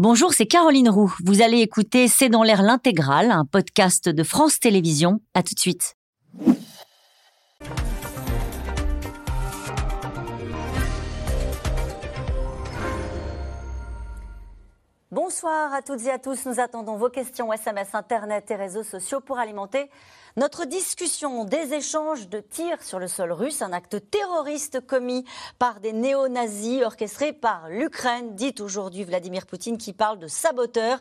Bonjour, c'est Caroline Roux. Vous allez écouter C'est dans l'air l'intégrale, un podcast de France Télévisions. À tout de suite. Bonsoir à toutes et à tous. Nous attendons vos questions SMS, Internet et réseaux sociaux pour alimenter notre discussion des échanges de tirs sur le sol russe, un acte terroriste commis par des néo-nazis orchestré par l'Ukraine, dit aujourd'hui Vladimir Poutine, qui parle de saboteurs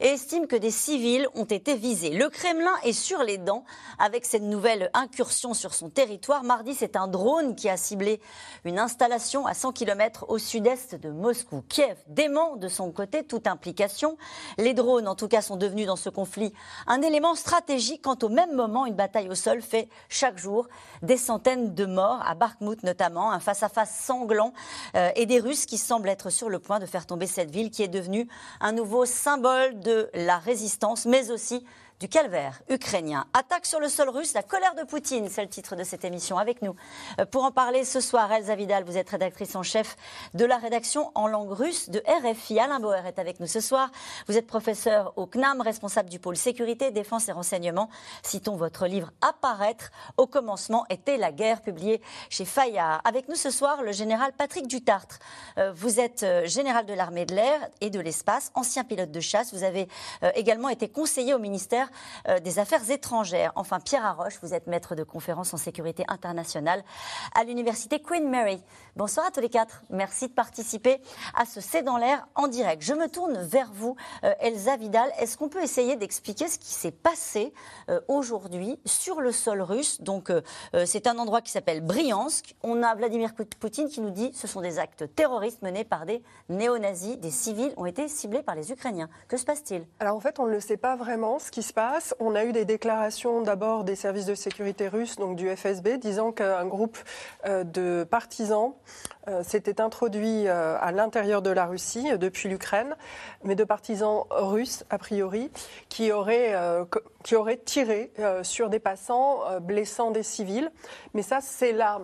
et estime que des civils ont été visés. Le Kremlin est sur les dents avec cette nouvelle incursion sur son territoire. Mardi, c'est un drone qui a ciblé une installation à 100 km au sud-est de Moscou. Kiev dément de son côté toute implication. Les drones, en tout cas, sont devenus dans ce conflit un élément stratégique quant au même moment une bataille au sol fait chaque jour des centaines de morts, à Bakhmut notamment, un face-à-face sanglant, euh, et des Russes qui semblent être sur le point de faire tomber cette ville qui est devenue un nouveau symbole de la résistance, mais aussi du calvaire ukrainien. Attaque sur le sol russe, la colère de Poutine, c'est le titre de cette émission. Avec nous euh, pour en parler ce soir, Elsa Vidal, vous êtes rédactrice en chef de la rédaction en langue russe de RFI. Alain Bauer est avec nous ce soir. Vous êtes professeur au CNAM, responsable du pôle sécurité, défense et renseignement. Citons votre livre Apparaître. Au commencement était la guerre, publié chez Fayard. Avec nous ce soir, le général Patrick Dutartre. Euh, vous êtes euh, général de l'armée de l'air et de l'espace, ancien pilote de chasse. Vous avez également été conseiller au ministère euh, des Affaires étrangères. Enfin, Pierre Arroche, vous êtes maître de conférences en sécurité internationale à l'université Queen Mary. Bonsoir à tous les quatre. Merci de participer à ce C'est dans l'air en direct. Je me tourne vers vous, euh, Elsa Vidal. Est-ce qu'on peut essayer d'expliquer ce qui s'est passé euh, aujourd'hui sur le sol russe? Donc, c'est un endroit qui s'appelle Bryansk. On a Vladimir Poutine qui nous dit que ce sont des actes terroristes menés par des néo-nazis. Des civils ont été ciblés par les Ukrainiens. Que se passe-t-il? Alors, en fait, on ne le sait pas vraiment. Ce qui se passe. On a eu des déclarations d'abord des services de sécurité russes, donc du FSB, disant qu'un groupe euh, de partisans euh, s'était introduit euh, à l'intérieur de la Russie depuis l'Ukraine, mais de partisans russes, a priori, qui auraient, qui auraient tiré sur des passants, blessant des civils. Mais ça, c'est la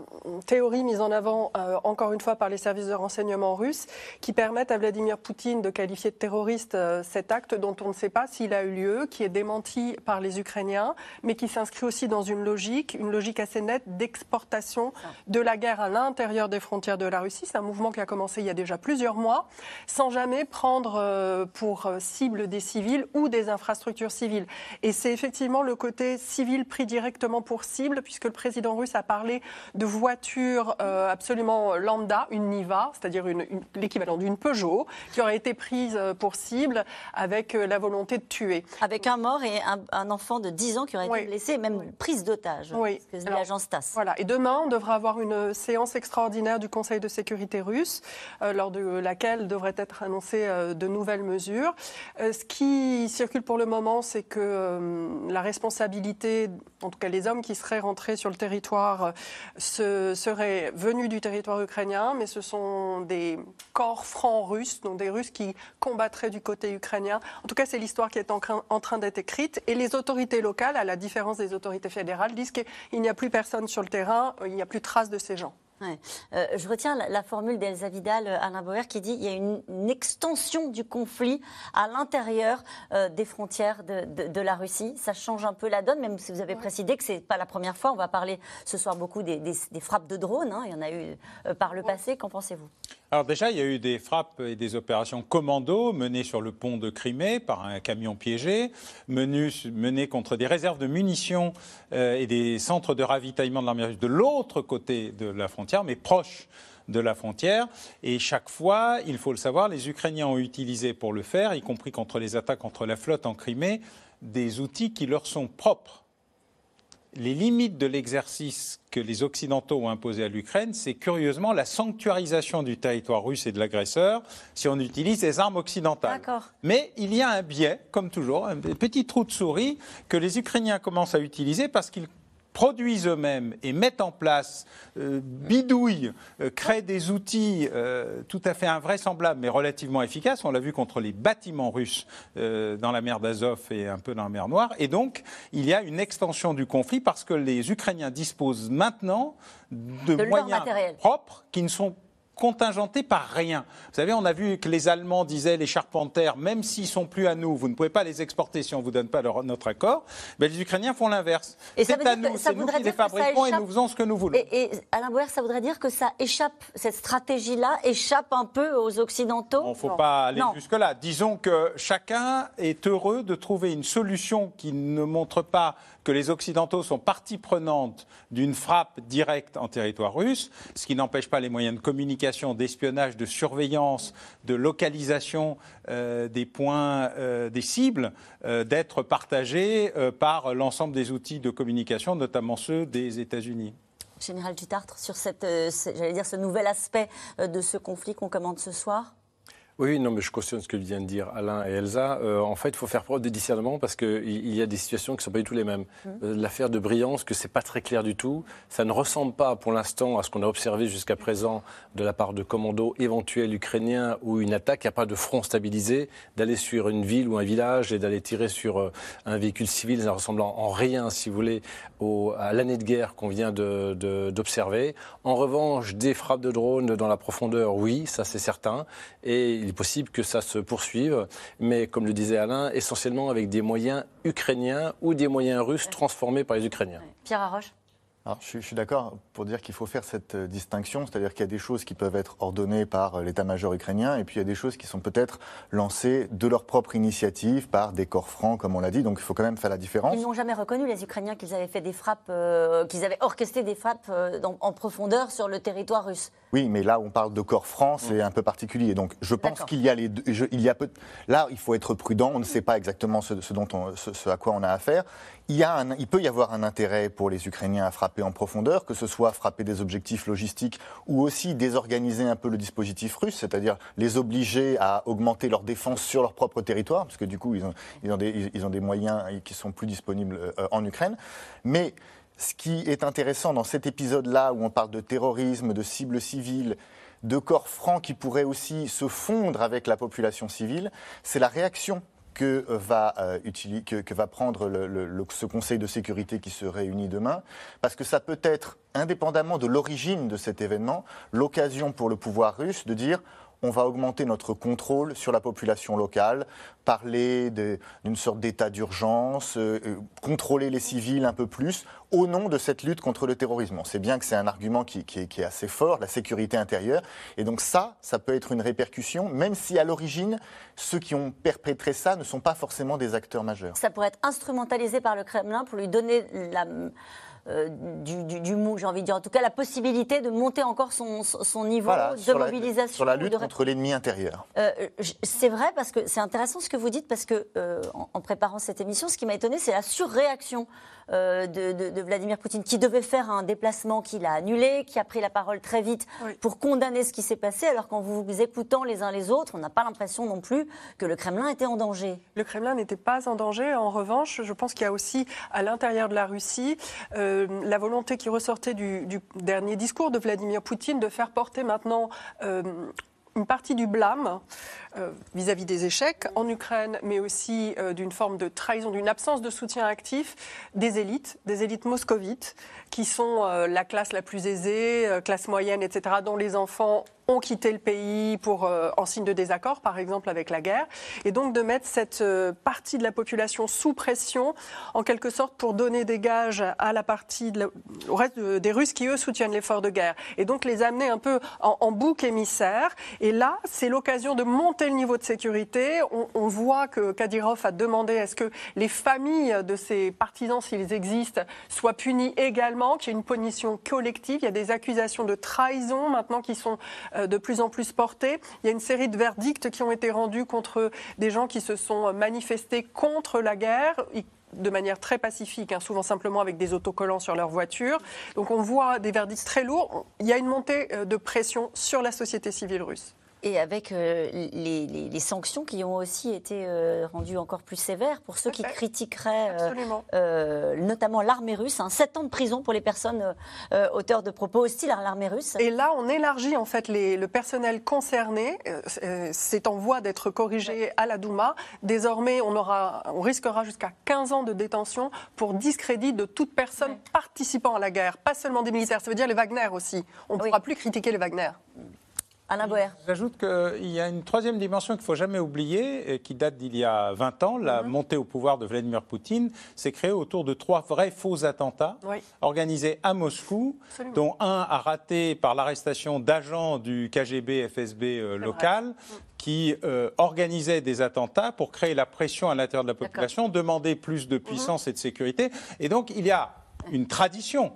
théorie mise en avant, encore une fois, par les services de renseignement russes, qui permettent à Vladimir Poutine de qualifier de terroriste cet acte dont on ne sait pas s'il a eu lieu, qui est démenti par les Ukrainiens, mais qui s'inscrit aussi dans une logique, une logique assez nette d'exportation de la guerre à l'intérieur des frontières de la Russie. C'est un mouvement qui a commencé il y a déjà plusieurs mois, sans jamais prendre euh, pour euh, cible des civils ou des infrastructures civiles. Et c'est effectivement le côté civil pris directement pour cible, puisque le président russe a parlé de voitures euh, absolument lambda, une Niva, c'est-à-dire l'équivalent d'une Peugeot, qui aurait été prise pour cible avec la volonté de tuer. Avec un mort et un, enfant de 10 ans qui aurait été blessé, même prise d'otage, oui. ce que l'agence TASS. Voilà. Et demain, on devra avoir une séance extraordinaire du Conseil de sécurité russe, euh, lors de laquelle devraient être annoncées euh, de nouvelles mesures. Euh, ce qui circule pour le moment, c'est que la responsabilité, en tout cas les hommes qui seraient rentrés sur le territoire, ce, seraient venus du territoire ukrainien, mais ce sont des corps francs russes, donc des Russes qui combattraient du côté ukrainien. En tout cas, c'est l'histoire qui est en, en train d'être écrite et les autorités locales, à la différence des autorités fédérales, disent qu'il n'y a plus personne sur le terrain, il n'y a plus de traces de ces gens. Euh, je retiens la, formule d'Elsa Vidal, euh, Alain Bauer, qui dit qu'il y a une, extension du conflit à l'intérieur euh, des frontières de, la Russie. Ça change un peu la donne, même si vous avez précisé que ce n'est pas la première fois. On va parler ce soir beaucoup des, frappes de drones. Hein. Il y en a eu par le passé. Qu'en pensez-vous? Alors déjà, il y a eu des frappes et des opérations commando menées sur le pont de Crimée par un camion piégé, menées, contre des réserves de munitions et des centres de ravitaillement de l'armée russe de l'autre côté de la frontière mais proche de la frontière. Et chaque fois, il faut le savoir, les Ukrainiens ont utilisé pour le faire, y compris contre les attaques contre la flotte en Crimée, des outils qui leur sont propres. Les limites de l'exercice que les Occidentaux ont imposé à l'Ukraine, c'est curieusement la sanctuarisation du territoire russe et de l'agresseur si on utilise des armes occidentales. Mais il y a un biais, comme toujours, un petit trou de souris que les Ukrainiens commencent à utiliser parce qu'ils produisent eux-mêmes et mettent en place, euh, bidouillent, euh, créent des outils euh, tout à fait invraisemblables mais relativement efficaces. On l'a vu contre les bâtiments russes dans la mer d'Azov et un peu dans la mer Noire. Et donc, il y a une extension du conflit parce que les Ukrainiens disposent maintenant de, moyens propres qui ne sont contingentés par rien. Vous savez, on a vu que les Allemands disaient les charpentaires, même s'ils sont plus à nous, vous ne pouvez pas les exporter si on vous donne pas leur- notre accord. Ben, les Ukrainiens font l'inverse. C'est à nous, c'est nous qui les fabriquons et nous faisons ce que nous voulons. Et, et Alain Boer, ça voudrait dire que ça échappe, cette stratégie-là échappe un peu aux Occidentaux? Il ne faut pas aller jusque-là. Disons que chacun est heureux de trouver une solution qui ne montre pas que les Occidentaux sont partie prenante d'une frappe directe en territoire russe, ce qui n'empêche pas les moyens de communication, d'espionnage, de surveillance, de localisation euh, des points, euh, des cibles, euh, d'être partagés par l'ensemble des outils de communication, notamment ceux des États-Unis. Général Dutartre, sur dire, ce nouvel aspect de ce conflit qu'on commande ce soir? Oui, non, mais je cautionne ce que viennent de dire Alain et Elsa. Euh, en fait, il faut faire preuve de discernement parce qu'il il y a des situations qui ne sont pas du tout les mêmes. Euh, L'affaire de Briansk, que c'est pas très clair du tout. Ça ne ressemble pas, pour l'instant, à ce qu'on a observé jusqu'à présent de la part de commandos éventuels ukrainiens ou une attaque. Il n'y a pas de front stabilisé. D'aller sur une ville ou un village et d'aller tirer sur euh, un véhicule civil, ça ne ressemble en, en rien, si vous voulez, au- à l'année de guerre qu'on vient de- de- d'observer. En revanche, des frappes de drones dans la profondeur, oui, ça c'est certain. Et est possible que ça se poursuive, mais comme le disait Alain, essentiellement avec des moyens ukrainiens ou des moyens russes transformés par les Ukrainiens. Pierre Arroche Alors, je, suis- d'accord pour dire qu'il faut faire cette euh, distinction, c'est-à-dire qu'il y a des choses qui peuvent être ordonnées par euh, l'état-major ukrainien, et puis il y a des choses qui sont peut-être lancées de leur propre initiative par des corps francs, comme on l'a dit, donc il faut quand même faire la différence. Ils n'ont jamais reconnu, les Ukrainiens, qu'ils avaient fait des frappes, euh, qu'ils avaient orchestré des frappes euh, dans- en profondeur sur le territoire russe. Oui, mais là, on parle de corps francs, c'est un peu particulier. Donc, je pense qu'il y a les deux. je- il y a peut- là, il faut être prudent. On ne sait pas exactement ce, ce dont on- ce, ce à quoi on a affaire. Il, y a un- il peut y avoir un intérêt pour les Ukrainiens à frapper en profondeur, que ce soit frapper des objectifs logistiques ou aussi désorganiser un peu le dispositif russe, c'est-à-dire les obliger à augmenter leur défense sur leur propre territoire, parce que du coup, ils ont, ils ont, des, ils- ils ont des moyens qui sont plus disponibles euh, en Ukraine. Mais ce qui est intéressant dans cet épisode-là, où on parle de terrorisme, de cibles civiles, de corps francs qui pourraient aussi se fondre avec la population civile, c'est la réaction que va, euh, que va prendre ce Conseil de sécurité qui se réunit demain, parce que ça peut être, indépendamment de l'origine de cet événement, l'occasion pour le pouvoir russe de dire on va augmenter notre contrôle sur la population locale, parler d'une sorte d'état d'urgence, euh, euh, contrôler les civils un peu plus, au nom de cette lutte contre le terrorisme. On sait bien que c'est un argument qui est assez fort, la sécurité intérieure. Et donc ça, ça peut être une répercussion, même si à l'origine, ceux qui ont perpétré ça ne sont pas forcément des acteurs majeurs. Ça pourrait être instrumentalisé par le Kremlin pour lui donner la, euh, du, du, du mou, j'ai envie de dire, en tout cas la possibilité de monter encore son, son niveau Voilà, de sur la- mobilisation. sur la lutte de- contre l'ennemi intérieur. Euh, c'est vrai parce que c'est intéressant ce que vous dites parce que euh, en, en préparant cette émission, ce qui m'a étonné, c'est la surréaction de, de- de Vladimir Poutine qui devait faire un déplacement qu'il a annulé, qui a pris la parole très vite Oui. pour condamner ce qui s'est passé, alors qu'en vous, vous écoutant les uns les autres, on n'a pas l'impression non plus que le Kremlin était en danger. Le Kremlin n'était pas en danger. En revanche, je pense qu'il y a aussi à l'intérieur de la Russie euh, la volonté qui ressortait du, dernier discours de Vladimir Poutine de faire porter maintenant euh, une partie du blâme euh, vis-à-vis des échecs en Ukraine, mais aussi euh, d'une forme de trahison, d'une absence de soutien actif des élites, des élites moscovites, qui sont euh, la classe la plus aisée, euh, classe moyenne, etc., dont les enfants ont quitté le pays pour, euh, en signe de désaccord, par exemple avec la guerre, et donc de mettre cette euh, partie de la population sous pression, en quelque sorte pour donner des gages à la partie, au reste de- des Russes qui eux soutiennent l'effort de guerre, et donc les amener un peu en, bouc émissaire. Et là, c'est l'occasion de monter le niveau de sécurité. On, voit que Kadyrov a demandé à ce que les familles de ces partisans, s'ils existent, soient punies également, qu'il y ait une punition collective. Il y a des accusations de trahison maintenant qui sont euh, de plus en plus portées. Il y a une série de verdicts qui ont été rendus contre des gens qui se sont manifestés contre la guerre de manière très pacifique, hein, souvent simplement avec des autocollants sur leur voiture. Donc on voit des verdicts très lourds. Il y a une montée euh, de pression sur la société civile russe. Et avec euh, les, les- les sanctions qui ont aussi été euh, rendues encore plus sévères pour ceux qui critiqueraient euh, notamment l'armée russe. Hein, 7 ans de prison pour les personnes auteurs de propos hostiles à l'armée russe. Et là, on élargit en fait les- le personnel concerné. C'est en voie d'être corrigé à la Douma. Désormais, on, aura, on risquera jusqu'à 15 ans de détention pour discrédit de toute personne Ouais. participant à la guerre, pas seulement des militaires. Ça veut dire les Wagner aussi. On ne Oui. pourra plus critiquer les Wagner. Alain Boer. J'ajoute qu'il y a une troisième dimension qu'il ne faut jamais oublier, et qui date d'il y a 20 ans. La montée au pouvoir de Vladimir Poutine s'est créée autour de trois vrais faux attentats Oui. organisés à Moscou, Absolument. dont un a raté par l'arrestation d'agents du KGB, FSB euh, local, qui euh, organisaient des attentats pour créer la pression à l'intérieur de la population, demander plus de puissance et de sécurité. Et donc, il y a une tradition.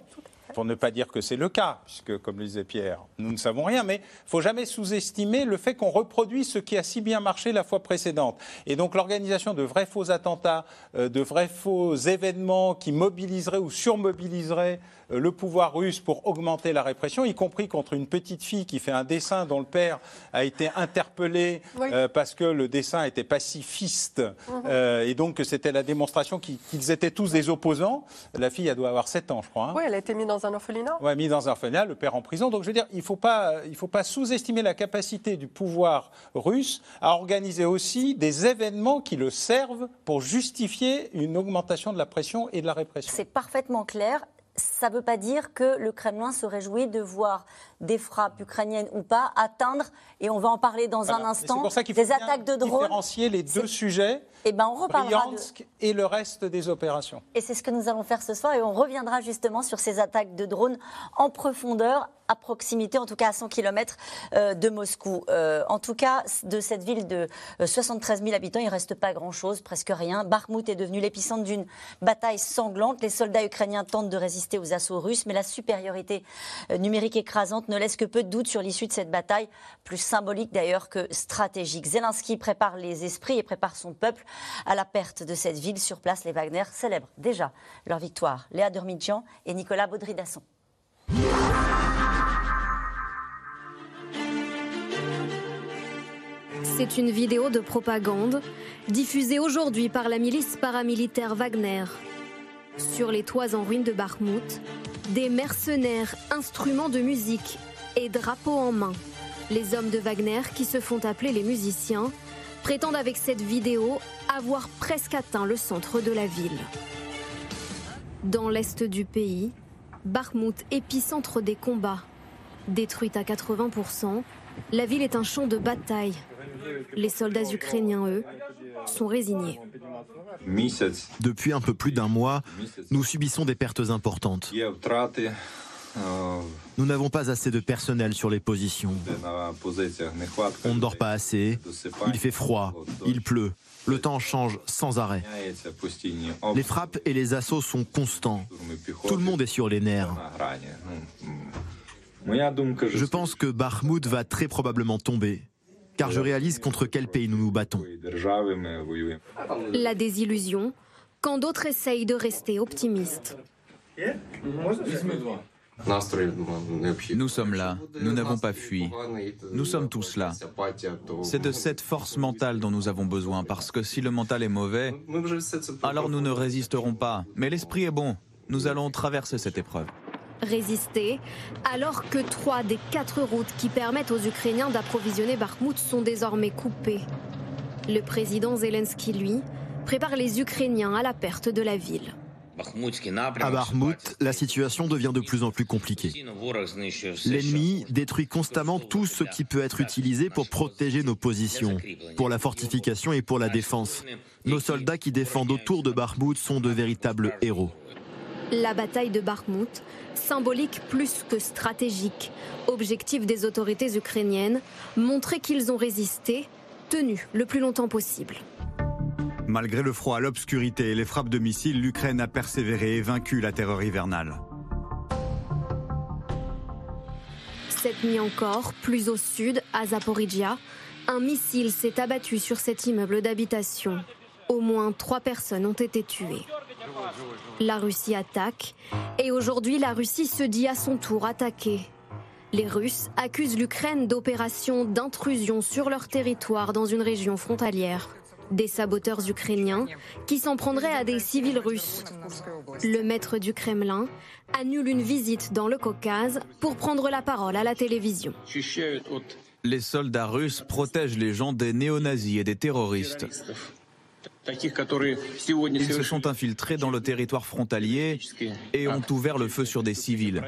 Pour ne pas dire que c'est le cas, puisque, comme le disait Pierre, nous ne savons rien, mais il ne faut jamais sous-estimer le fait qu'on reproduit ce qui a si bien marché la fois précédente. Et donc l'organisation de vrais faux attentats, euh, de vrais faux événements qui mobiliseraient ou surmobiliseraient le pouvoir russe pour augmenter la répression, y compris contre une petite fille qui fait un dessin dont le père a été interpellé Oui. euh, parce que le dessin était pacifiste euh, et donc que c'était la démonstration qu'ils étaient tous des opposants. La fille, elle doit avoir 7 ans, je crois. hein. Oui, elle a été mise dans un orphelinat. Ouais, mis dans un orphelinat, le père en prison. Donc je veux dire, il ne faut pas, il faut pas sous-estimer la capacité du pouvoir russe à organiser aussi des événements qui le servent pour justifier une augmentation de la pression et de la répression. C'est parfaitement clair. Ça ne veut pas dire que le Kremlin se réjouit de voir des frappes ukrainiennes ou pas atteindre, et on va en parler dans Voilà. un instant, C'est pour ça qu'il faut des attaques de drones. différencier les deux sujets, Et ben on reparlera de... Bryansk et le reste des opérations. Et c'est ce que nous allons faire ce soir et on reviendra justement sur ces attaques de drones en profondeur, à proximité, en tout cas à 100 km de Moscou. Euh, en tout cas, de cette ville de euh, 73 000 habitants, il ne reste pas grand-chose, presque rien. Bakhmut est devenu l'épicentre d'une bataille sanglante. Les soldats ukrainiens tentent de résister aux assauts russes, mais la supériorité euh, numérique écrasante ne laisse que peu de doute sur l'issue de cette bataille, plus symbolique d'ailleurs que stratégique. Zelensky prépare les esprits et prépare son peuple à la perte de cette ville. Sur place, les Wagner célèbrent déjà leur victoire. Léa Dermidjian et Nicolas Baudry-Dasson. C'est une vidéo de propagande diffusée aujourd'hui par la milice paramilitaire Wagner. Sur les toits en ruine de Bakhmut, des mercenaires, instruments de musique et drapeaux en main. Les hommes de Wagner, qui se font appeler les musiciens, prétendent avec cette vidéo avoir presque atteint le centre de la ville. Dans l'est du pays, Bakhmut, épicentre des combats. Détruite à 80%, la ville est un champ de bataille. Les soldats ukrainiens, eux, sont résignés. Depuis un peu plus d'un mois, nous subissons des pertes importantes. Nous n'avons pas assez de personnel sur les positions. On ne dort pas assez. Il fait froid. Il pleut. Le temps change sans arrêt. Les frappes et les assauts sont constants. Tout le monde est sur les nerfs. Je pense que Bakhmout va très probablement tomber car je réalise contre quel pays nous nous battons. La désillusion, quand d'autres essayent de rester optimistes. Nous sommes là, nous n'avons pas fui, nous sommes tous là. C'est de cette force mentale dont nous avons besoin, parce que si le mental est mauvais, alors nous ne résisterons pas. Mais l'esprit est bon, nous allons traverser cette épreuve. Résister, alors que trois des quatre routes qui permettent aux Ukrainiens d'approvisionner Bakhmut sont désormais coupées. Le président Zelensky, lui, prépare les Ukrainiens à la perte de la ville. À Bakhmut, la situation devient de plus en plus compliquée. L'ennemi détruit constamment tout ce qui peut être utilisé pour protéger nos positions, pour la fortification et pour la défense. Nos soldats qui défendent autour de Bakhmut sont de véritables héros. La bataille de Bakhmut, symbolique plus que stratégique. Objectif des autorités ukrainiennes, montrer qu'ils ont résisté, tenu le plus longtemps possible. Malgré le froid, l'obscurité et les frappes de missiles, l'Ukraine a persévéré et vaincu la terreur hivernale. Cette nuit encore, plus au sud, à Zaporizhia, un missile s'est abattu sur cet immeuble d'habitation. Au moins trois personnes ont été tuées. La Russie attaque et aujourd'hui la Russie se dit à son tour attaquée. Les Russes accusent l'Ukraine d'opérations d'intrusion sur leur territoire dans une région frontalière. Des saboteurs ukrainiens qui s'en prendraient à des civils russes. Le maître du Kremlin annule une visite dans le Caucase pour prendre la parole à la télévision. Les soldats russes protègent les gens des néo-nazis et des terroristes. Ils se sont infiltrés dans le territoire frontalier et ont ouvert le feu sur des civils.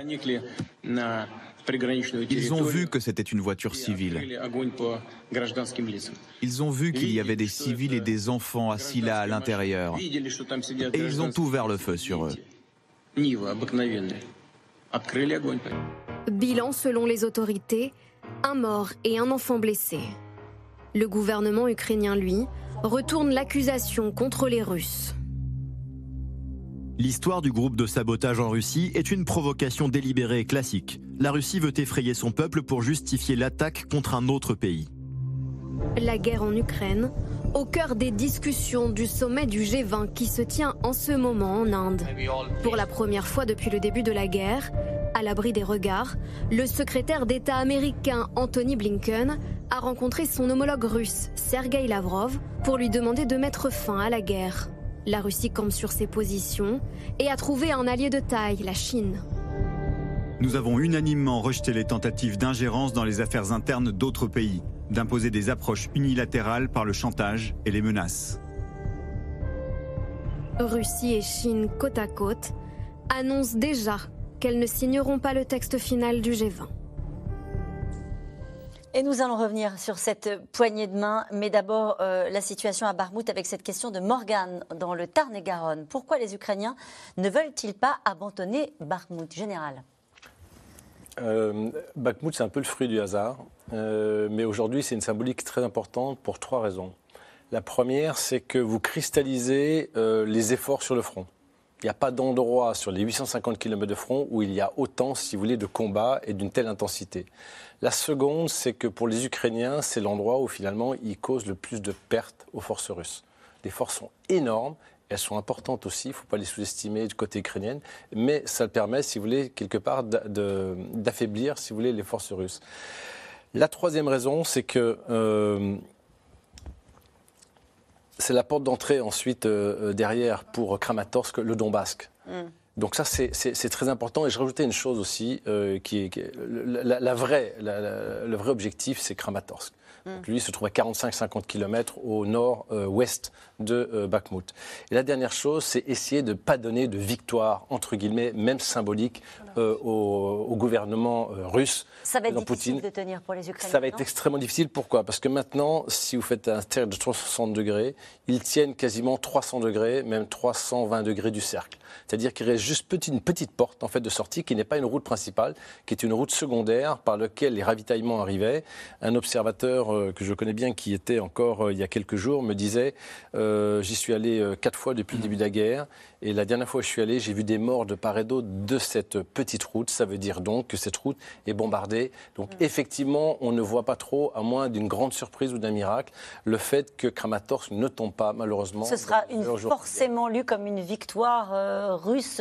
Ils ont vu que c'était une voiture civile. Ils ont vu qu'il y avait des civils et des enfants assis là à l'intérieur. Et ils ont ouvert le feu sur eux. Bilan selon les autorités, un mort et un enfant blessé. Le gouvernement ukrainien, lui, retourne l'accusation contre les Russes. L'histoire du groupe de sabotage en Russie est une provocation délibérée et classique. La Russie veut effrayer son peuple pour justifier l'attaque contre un autre pays. La guerre en Ukraine, au cœur des discussions du sommet du G20 qui se tient en ce moment en Inde. Pour la première fois depuis le début de la guerre, à l'abri des regards, le secrétaire d'État américain Anthony Blinken a rencontré son homologue russe Sergei Lavrov pour lui demander de mettre fin à la guerre. La Russie campe sur ses positions et a trouvé un allié de taille, la Chine. Nous avons unanimement rejeté les tentatives d'ingérence dans les affaires internes d'autres pays, d'imposer des approches unilatérales par le chantage et les menaces. Russie et Chine côte à côte annoncent déjà qu'elles ne signeront pas le texte final du G20. Et nous allons revenir sur cette poignée de main, mais d'abord euh, la situation à Barmouth avec cette question de Morgane dans le Tarn-et-Garonne. Pourquoi les Ukrainiens ne veulent-ils pas abandonner Barmouth Général? Euh, Bakhmut, c'est un peu le fruit du hasard, euh, mais aujourd'hui, c'est une symbolique très importante pour trois raisons. La première, c'est que vous cristallisez euh, les efforts sur le front. Il n'y a pas d'endroit sur les 850 km de front où il y a autant, si vous voulez, de combats et d'une telle intensité. La seconde, c'est que pour les Ukrainiens, c'est l'endroit où finalement ils causent le plus de pertes aux forces russes. Les forces sont énormes, elles sont importantes aussi, il ne faut pas les sous-estimer du côté ukrainien, mais ça permet, si vous voulez, quelque part d'affaiblir, si vous voulez, les forces russes. La troisième raison, c'est que euh, c'est la porte d'entrée ensuite euh, derrière pour Kramatorsk, le Donbass. Mm. Donc ça, c'est très important. Et je rajoutais une chose aussi, euh, qui est, la, vraie, le vrai objectif, c'est Kramatorsk. Mm. Donc lui se trouve à 45-50 km au nord-ouest de euh, Bakhmut. Et la dernière chose, c'est essayer de ne pas donner de victoire, entre guillemets, même symbolique, euh, au, gouvernement euh, russe. Ça va être difficile de tenir pour les Ukrainiens. Ça va être extrêmement difficile. Pourquoi? Parce que maintenant, si vous faites un cercle de 360 degrés, ils tiennent quasiment 300 degrés, même 320 degrés du cercle. C'est-à-dire qu'il reste juste une petite porte en fait de sortie qui n'est pas une route principale, qui est une route secondaire par laquelle les ravitaillements arrivaient. Un observateur que je connais bien, qui était encore il y a quelques jours, me disait euh, j'y suis allé euh, quatre fois depuis le début de la guerre. Et la dernière fois où je suis allé, j'ai vu des morts de part et d'autre de cette petite route. Ça veut dire donc que cette route est bombardée. Donc effectivement, on ne voit pas trop, à moins d'une grande surprise ou d'un miracle, le fait que Kramatorsk ne tombe pas, malheureusement. Ce sera forcément lu comme une victoire euh, russe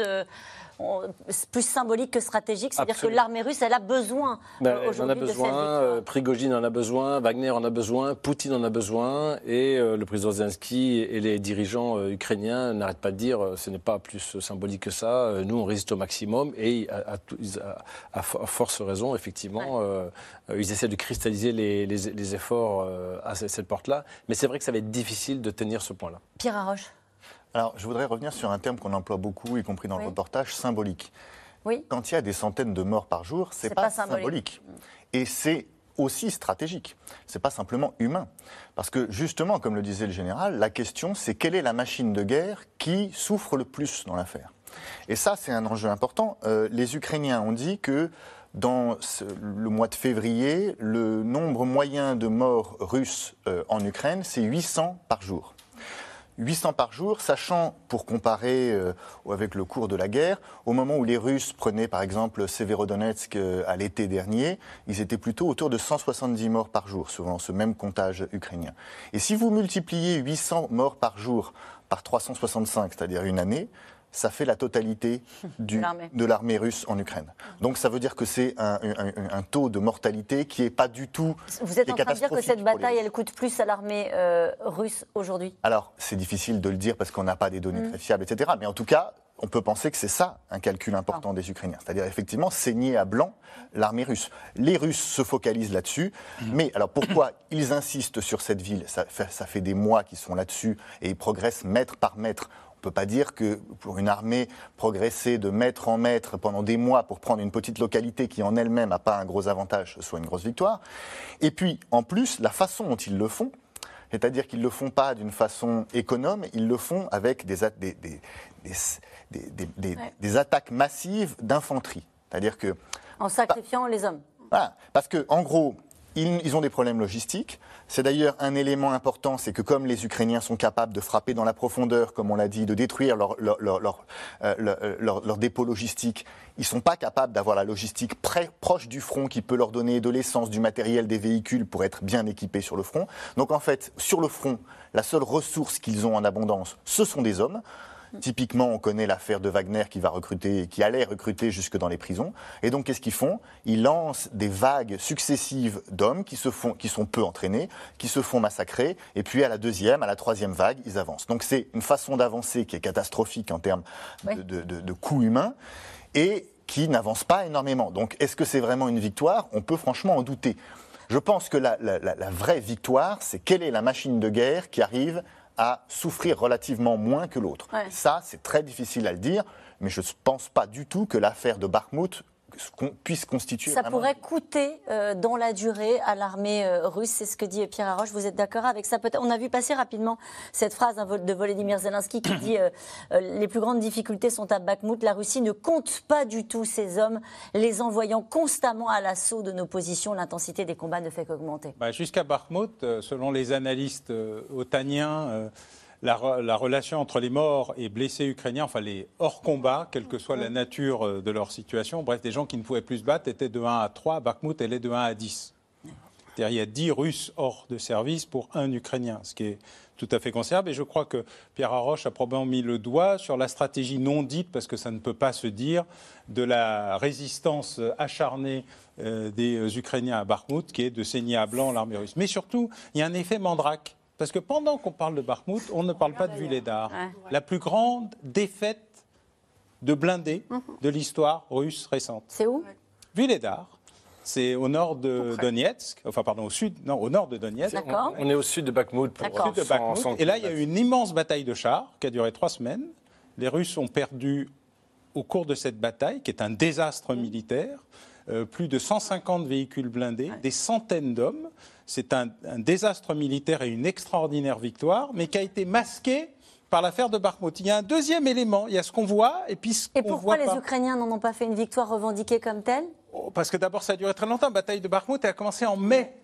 plus symbolique que stratégique. C'est-à-dire que l'armée russe, elle a besoin ben, aujourd'hui en a besoin, euh, Prigogine en a besoin, Wagner en a besoin, Poutine en a besoin, et euh, le président Zelensky et les dirigeants euh, ukrainiens n'arrêtent pas de dire ce n'est pas plus symbolique que ça, nous on résiste au maximum, et à, force raison, effectivement, ils essaient de cristalliser les, les efforts à cette porte-là, mais c'est vrai que ça va être difficile de tenir ce point-là. Pierre Arroche alors, je voudrais revenir sur un terme qu'on emploie beaucoup, y compris dans le reportage, symbolique. Oui. Quand il y a des centaines de morts par jour, c'est pas, pas symbolique. Et c'est aussi stratégique. C'est pas simplement humain. Parce que justement, comme le disait le général, la question c'est quelle est la machine de guerre qui souffre le plus dans l'affaire? Et ça, c'est un enjeu important. Euh, les Ukrainiens ont dit que dans le mois de février, le nombre moyen de morts russes euh, en Ukraine, c'est 800 par jour. 800 par jour, sachant, pour comparer euh, avec le cours de la guerre, au moment où les Russes prenaient par exemple Severodonetsk euh, à l'été dernier, ils étaient plutôt autour de 170 morts par jour, selon ce même comptage ukrainien. Et si vous multipliez 800 morts par jour par 365, c'est-à-dire une année, ça fait la totalité du, de l'armée russe en Ukraine. Donc ça veut dire que c'est un, taux de mortalité qui n'est pas du tout. Vous êtes en train de dire que cette bataille, elle coûte plus à l'armée euh, russe aujourd'hui? Alors, c'est difficile de le dire parce qu'on n'a pas des données mm. très fiables, etc. Mais en tout cas, on peut penser que c'est ça un calcul important des Ukrainiens. C'est-à-dire effectivement saigner à blanc l'armée russe. Les Russes se focalisent là-dessus. Mm. Mais alors pourquoi ils insistent sur cette ville? Ça fait, ça fait des mois qu'ils sont là-dessus et ils progressent mètre par mètre peut pas dire que pour une armée progresser de mètre en mètre pendant des mois pour prendre une petite localité qui en elle-même n'a pas un gros avantage, soit une grosse victoire. Et puis, en plus, la façon dont ils le font, c'est-à-dire qu'ils ne le font pas d'une façon économe, ils le font avec des, des, des, des, des attaques massives d'infanterie. C'est-à-dire que... En sacrifiant les hommes. Voilà, parce que, en gros, ils, ont des problèmes logistiques. C'est d'ailleurs un élément important, c'est que comme les Ukrainiens sont capables de frapper dans la profondeur, comme on l'a dit, de détruire leur, leur, leur, euh, leur dépôt logistique, ils ne sont pas capables d'avoir la logistique près, proche du front qui peut leur donner de l'essence, du matériel, des véhicules pour être bien équipés sur le front. Donc en fait, sur le front, la seule ressource qu'ils ont en abondance, ce sont des hommes. Typiquement, on connaît l'affaire de Wagner qui va recruter, qui allait recruter jusque dans les prisons. Et donc, qu'est-ce qu'ils font? Ils lancent des vagues successives d'hommes qui se font, qui sont peu entraînés, qui se font massacrer. Et puis, à la deuxième, à la troisième vague, ils avancent. Donc, c'est une façon d'avancer qui est catastrophique en termes de, de coûts humains et qui n'avance pas énormément. Donc, est-ce que c'est vraiment une victoire? On peut franchement en douter. Je pense que la, la, la vraie victoire, c'est quelle est la machine de guerre qui arrive à souffrir relativement moins que l'autre. Ça, c'est très difficile à le dire, mais je ne pense pas du tout que l'affaire de Bakhmut puisse constituer. Ça pourrait coûter euh, dans la durée à l'armée euh, russe, c'est ce que dit Pierre Arroche. Vous êtes d'accord avec ça On a vu passer rapidement cette phrase hein, de Volodymyr Zelensky qui dit euh, les plus grandes difficultés sont à Bakhmut. La Russie ne compte pas du tout ses hommes, les envoyant constamment à l'assaut de nos positions. L'intensité des combats ne fait qu'augmenter. Bah, jusqu'à Bakhmut, selon les analystes otaniens, la, relation entre les morts et blessés ukrainiens, enfin les hors combat, quelle que soit la nature euh, de leur situation, bref, des gens qui ne pouvaient plus se battre, étaient de 1 à 3. Bakhmut, elle est de 1 à 10. C'est-à-dire il y a 10 Russes hors de service pour un Ukrainien, ce qui est tout à fait considérable. Et je crois que Pierre Arroche a probablement mis le doigt sur la stratégie non dite, parce que ça ne peut pas se dire, de la résistance acharnée euh, des Ukrainiens à Bakhmut, qui est de saigner à blanc l'armée russe. Mais surtout, il y a un effet mandrake. Parce que pendant qu'on parle de Bakhmut, on ne parle pas de Vuledar. La plus grande défaite de blindés mhm. de l'histoire russe récente. C'est où? Vuledar. C'est au nord de Donetsk, enfin pardon, au sud, non, au nord de Donetsk. On, on, est au sud de Bakhmut. Pour, sud de Bakhmut. Et là, il y a eu une immense bataille de chars qui a duré trois semaines. Les Russes ont perdu au cours de cette bataille, qui est un désastre mhm. militaire, euh, plus de 150 véhicules blindés, des centaines d'hommes. C'est un, désastre militaire et une extraordinaire victoire, mais qui a été masqué par l'affaire de Bakhmut. Il y a un deuxième élément, il y a ce qu'on voit et puis ce Et pourquoi les Ukrainiens n'en ont pas fait une victoire revendiquée comme telle? Oh, Parce que d'abord, ça a duré très longtemps. La bataille de Bakhmut a commencé en mai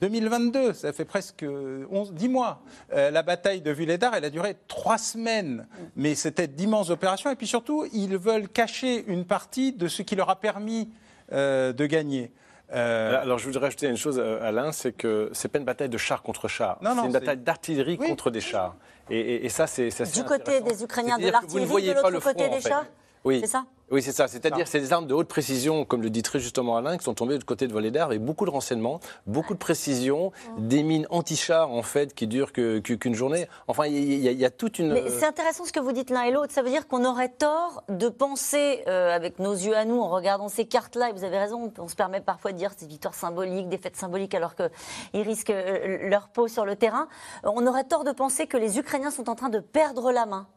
2022. Ça fait presque 11, 10 mois. Euh, la bataille de Vuledar, elle a duré trois semaines. Mais c'était d'immenses opérations. Et puis surtout, ils veulent cacher une partie de ce qui leur a permis euh, de gagner. Euh, alors, je voudrais rajouter une chose, euh, Alain, c'est que c'est pas une bataille de chars contre chars. C'est une bataille d'artillerie contre des chars. Et, ça, c'est du côté des Ukrainiens de l'artillerie, de l'autre côté des chars. Oui. C'est ça oui, c'est ça. C'est-à-dire c'est des armes de haute précision, comme le dit très justement Alain, qui sont tombées du côté de Volédar, avec beaucoup de renseignements, beaucoup de précision, des mines anti-chars, en fait, qui durent qu'une journée. Enfin, il y, a toute une... Mais c'est intéressant ce que vous dites l'un et l'autre. Ça veut dire qu'on aurait tort de penser, euh, avec nos yeux à nous, en regardant ces cartes-là, et vous avez raison, on se permet parfois de dire c'est victoire symbolique, des fêtes symboliques, alors qu'ils risquent euh, leur peau sur le terrain. On aurait tort de penser que les Ukrainiens sont en train de perdre la main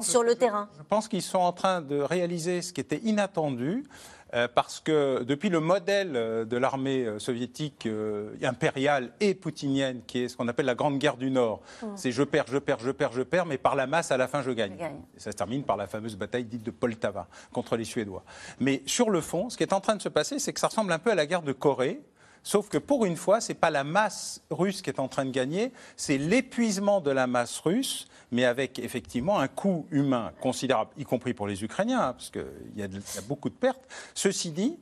sur le terrain Je pense qu'ils sont en train de réaliser ce qui était inattendu. Euh, parce que depuis le modèle euh, de l'armée euh, soviétique impériale et poutinienne, qui est ce qu'on appelle la Grande Guerre du Nord, mmh. c'est je perds, je perds, je perds, je perds, mais par la masse, à la fin, je gagne. Et ça se termine par la fameuse bataille dite de Poltava contre les Suédois. Mais sur le fond, ce qui est en train de se passer, c'est que ça ressemble un peu à la guerre de Corée, Sauf que pour une fois, ce n'est pas la masse russe qui est en train de gagner, c'est l'épuisement de la masse russe, mais avec effectivement un coût humain considérable, y compris pour les Ukrainiens, hein, parce qu'il y, a beaucoup de pertes. Ceci dit,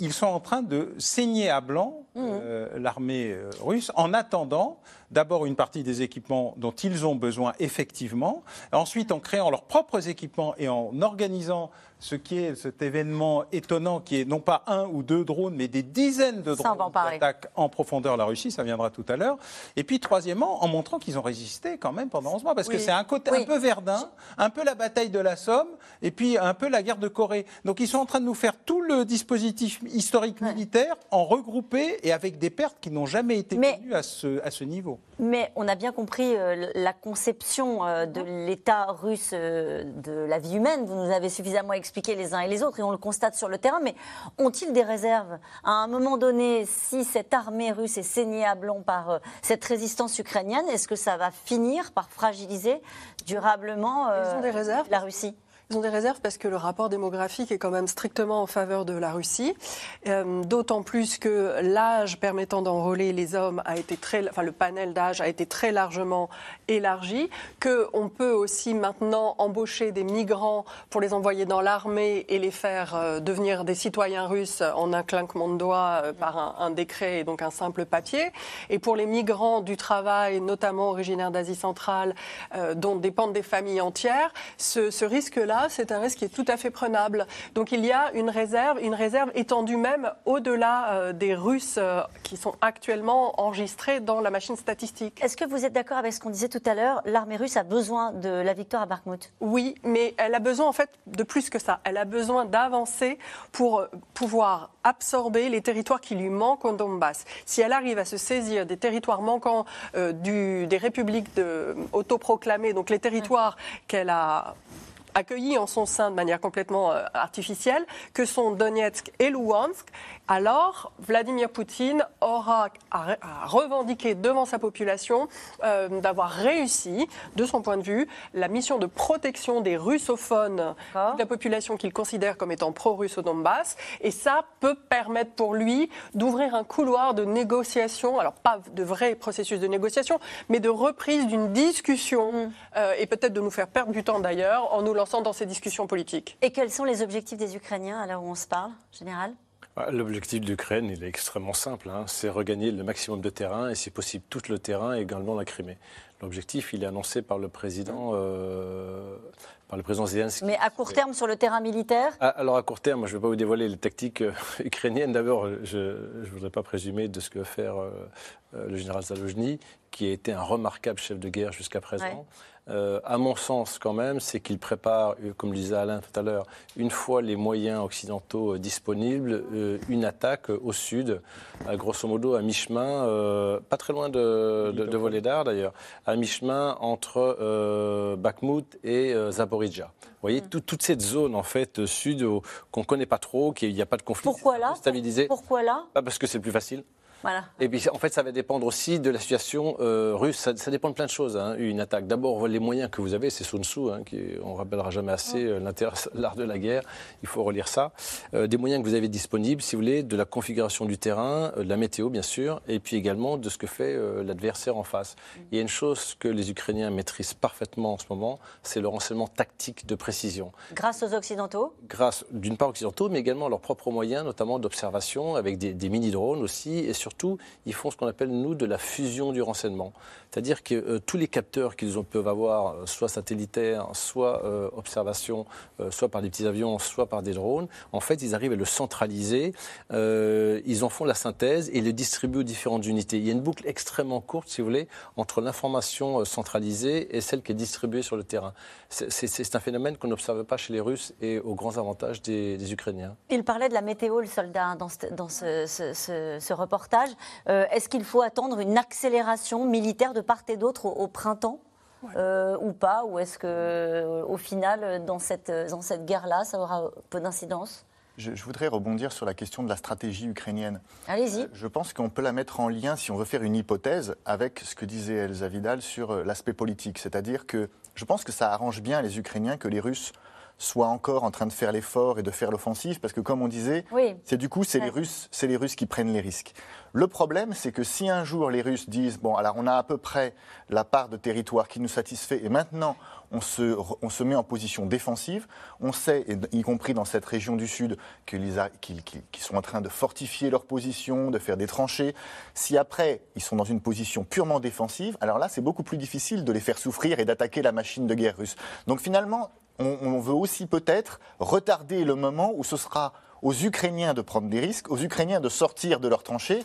ils sont en train de saigner à blanc mmh. euh, l'armée euh, russe en attendant d'abord une partie des équipements dont ils ont besoin effectivement, ensuite en créant leurs propres équipements et en organisant ce qui est cet événement étonnant qui est non pas un ou deux drones, mais des dizaines de drones qui attaquent en profondeur la Russie, ça viendra tout à l'heure. Et puis troisièmement, en montrant qu'ils ont résisté quand même pendant 11 mois, parce que c'est un côté un peu Verdun, un peu la bataille de la Somme, et puis un peu la guerre de Corée. Donc ils sont en train de nous faire tout le dispositif historique militaire en regroupé et et avec des pertes qui n'ont jamais été Mais- connues à ce, à ce niveau. Mais on a bien compris euh, la conception euh, de l'État russe euh, de la vie humaine. Vous nous avez suffisamment expliqué les uns et les autres et on le constate sur le terrain. Mais ont-ils des réserves? À un moment donné, si cette armée russe est saignée à blanc par cette résistance ukrainienne, est-ce que ça va finir par fragiliser durablement la Russie? Ils ont des réserves parce que le rapport démographique est quand même strictement en faveur de la Russie, Euh, d'autant plus que l'âge permettant d'enrôler les hommes a été très, enfin le panel d'âge a été très largement élargi, que on peut aussi maintenant embaucher des migrants pour les envoyer dans l'armée et les faire euh, devenir des citoyens russes en un clinquement de doigts euh, par un, décret et donc un simple papier. Et pour les migrants du travail, notamment originaires d'Asie centrale, dont dépendent des familles entières, ce risque-là, c'est un risque qui est tout à fait prenable. Donc il y a une réserve, une réserve étendue même au-delà euh, des Russes euh, qui sont actuellement enregistrés dans la machine statistique. Est-ce que vous êtes d'accord avec ce qu'on disait tout à l'heure? L'armée russe a besoin de la victoire à Bakhmut. Oui, mais elle a besoin en fait de plus que ça. Elle a besoin d'avancer pour euh, pouvoir absorber les territoires qui lui manquent au Donbass. Si elle arrive à se saisir des territoires manquants euh, du- des républiques de, autoproclamées, donc les territoires qu'elle a accueillis en son sein de manière complètement euh, artificielle, que sont Donetsk et Luhansk, alors Vladimir Poutine aura à, à revendiquer devant sa population euh, d'avoir réussi, de son point de vue, la mission de protection des russophones de la population qu'il considère comme étant pro-russe au Donbass. Et ça peut permettre pour lui d'ouvrir un couloir de négociation, alors pas de vrai processus de négociation, mais de reprise d'une discussion, euh, et peut-être de nous faire perdre du temps d'ailleurs, en nous lançant dans ces discussions politiques. Et quels sont les objectifs des Ukrainiens à l'heure où on se parle, général? L'objectif de l'Ukraine, il est extrêmement simple. hein. C'est regagner le maximum de terrain et, si possible, tout le terrain et également la Crimée. L'objectif, il est annoncé par le président, euh, par le président Zelensky. Mais à court terme, sur le terrain militaire? Ah, Alors à court terme, je ne vais pas vous dévoiler les tactiques euh, ukrainiennes. D'abord, je ne voudrais pas présumer de ce que va faire euh, le général Zalojny, qui a été un remarquable chef de guerre jusqu'à présent. Ouais. Euh, à mon sens, quand même, c'est qu'il prépare, euh, comme le disait Alain tout à l'heure, une fois les moyens occidentaux euh, disponibles, une attaque au sud, à grosso modo à mi-chemin, pas très loin de, de, de Volodar d'ailleurs, à mi-chemin entre Bakhmut et Zaporizhia. Vous voyez, tout- toute cette zone en fait sud qu'on ne connaît pas trop, qu'il n'y a pas de conflit Pourquoi là? stabilisé. Pourquoi là? Parce que c'est plus facile. Voilà. Et puis, en fait, ça va dépendre aussi de la situation euh, russe. Ça, ça dépend de plein de choses, hein, une attaque. D'abord, les moyens que vous avez, c'est Sun Tzu, hein, qui, on ne rappellera jamais assez euh, l'art de la guerre. Il faut relire ça. Euh, des moyens que vous avez disponibles, si vous voulez, de la configuration du terrain, de la météo, bien sûr, et puis également de ce que fait l'adversaire en face. Il y a une chose que les Ukrainiens maîtrisent parfaitement en ce moment, c'est le renseignement tactique de précision Grâce aux Occidentaux? Grâce d'une part aux occidentaux, mais également à leurs propres moyens, notamment d'observation, avec des, des mini-drones aussi, et surtout, ils font ce qu'on appelle, nous, de la fusion du renseignement. C'est-à-dire que euh, tous les capteurs qu'ils peuvent avoir, euh, soit satellitaires, soit euh, observation, euh, soit par des petits avions, soit par des drones, en fait, ils arrivent à le centraliser, ils en font la synthèse et le distribuent aux différentes unités. Il y a une boucle extrêmement courte, si vous voulez, entre l'information centralisée et celle qui est distribuée sur le terrain. C'est- un phénomène qu'on n'observe pas chez les Russes et aux grands avantages des, Ukrainiens. Il parlait de la météo, le soldat, dans ce reportage. Euh, Est-ce qu'il faut attendre une accélération militaire de part et d'autre au, au printemps euh, ou pas Ou est-ce que, euh, au final, dans cette, dans cette guerre-là, ça aura peu d'incidence? Je, je voudrais rebondir sur la question de la stratégie ukrainienne. Allez-y. Euh, Je pense qu'on peut la mettre en lien, si on veut faire une hypothèse, avec ce que disait Elsa Vidal sur l'aspect politique. C'est-à-dire que je pense que ça arrange bien les Ukrainiens que les Russes soient encore en train de faire l'effort et de faire l'offensive, parce que comme on disait, Oui. c'est du coup, c'est les. Russes, c'est les Russes qui prennent les risques. Le problème, c'est que si un jour les Russes disent bon, alors on a à peu près la part de territoire qui nous satisfait, et maintenant on se, on se met en position défensive, on sait, et y compris dans cette région du sud, qu'ils sont en train de fortifier leur position, de faire des tranchées. Si après ils sont dans une position purement défensive, alors là c'est beaucoup plus difficile de les faire souffrir et d'attaquer la machine de guerre russe. Donc finalement, on, veut aussi peut-être retarder le moment où ce sera aux Ukrainiens de prendre des risques, aux Ukrainiens de sortir de leurs tranchées,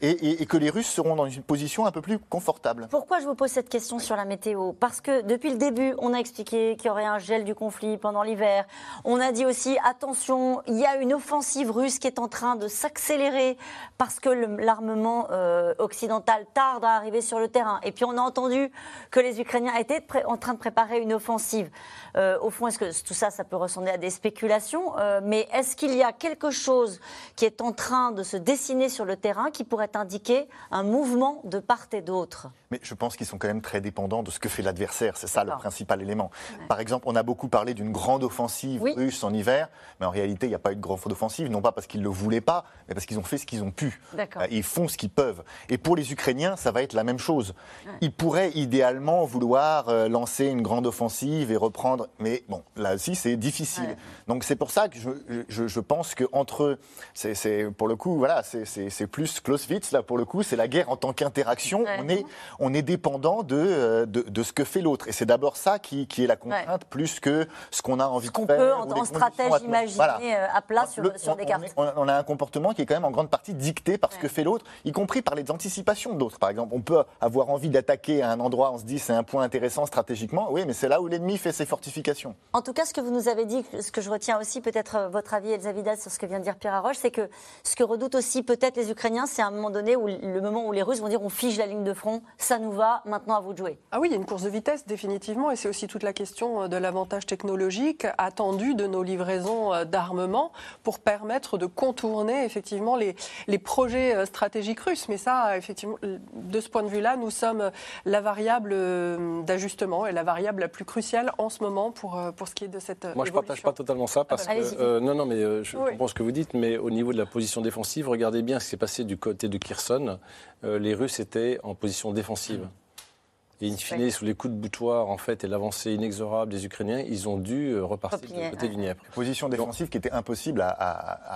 et, que les Russes seront dans une position un peu plus confortable. Pourquoi je vous pose cette question sur la météo? Parce que depuis le début, on a expliqué qu'il y aurait un gel du conflit pendant l'hiver. On a dit aussi, attention, il y a une offensive russe qui est en train de s'accélérer parce que l'armement euh, occidental tarde à arriver sur le terrain. Et puis on a entendu que les Ukrainiens étaient en train de préparer une offensive. Euh, au fond, est-ce que tout ça, ça peut ressembler à des spéculations? Euh, Mais est-ce qu'il y a quelque chose qui est en train de se dessiner sur le terrain qui pourrait indiquer un mouvement de part et d'autre Mais je pense qu'ils sont quand même très dépendants de ce que fait l'adversaire. C'est ça le principal élément. Par exemple, on a beaucoup parlé d'une grande offensive russe en hiver, mais en réalité, il n'y a pas eu de grande offensive, non pas parce qu'ils ne le voulaient pas, mais parce qu'ils ont fait ce qu'ils ont pu. Euh, ils font ce qu'ils peuvent. Et pour les Ukrainiens, ça va être la même chose. Ils pourraient idéalement vouloir euh, lancer une grande offensive et reprendre, mais bon, là aussi, c'est difficile. Donc c'est pour ça que je, je, pense que entre eux, c'est pour le coup, voilà, c'est plus Clausewitz là pour le coup, c'est la guerre en tant qu'interaction. On est on est dépendant de, euh, de, de ce que fait l'autre, et c'est d'abord ça qui, qui, est la contrainte plus que ce qu'on a envie de faire. Qu'on peut en, stratège imaginer à plat sur, sur des cartes. On, a un comportement qui est quand même en grande partie dicté par ce que fait l'autre, y compris par les anticipations d'autres. Par exemple, on peut avoir envie d'attaquer à un endroit, on se dit c'est un point intéressant stratégiquement, oui, mais c'est là où l'ennemi fait ses fortifications. En tout cas, ce que vous nous avez dit, ce que je retiens aussi, peut-être euh, votre avis, Elsa Vidal, sur ce que vient de dire Pierre Arroche, c'est que ce que redoutent aussi peut-être les Ukrainiens, c'est à un moment donné où le moment où les Russes vont dire on fige la ligne de front, ça nous va, maintenant à vous de jouer. Ah oui, il y a une course de vitesse définitivement, et c'est aussi toute la question euh, de l'avantage technologique attendu de nos livraisons euh, d'armement pour permettre de contourner effectivement les, les projets stratégiques russes. Mais ça, effectivement, de ce point de vue-là, nous sommes la variable d'ajustement et la variable la plus cruciale en ce moment pour, pour ce qui est de cette Moi, je ne partage pas totalement ça parce ah que euh, non, non, mais euh, je comprends ce que vous dites, mais au niveau de la position défensive, regardez bien ce qui s'est passé du côté de Kherson. Euh, les Russes étaient en position défensive offensive et in fine, sous les coups de boutoir en fait, et l'avancée inexorable des Ukrainiens, ils ont dû euh, repartir du côté du Dniepr. Position défensive qui était impossible à,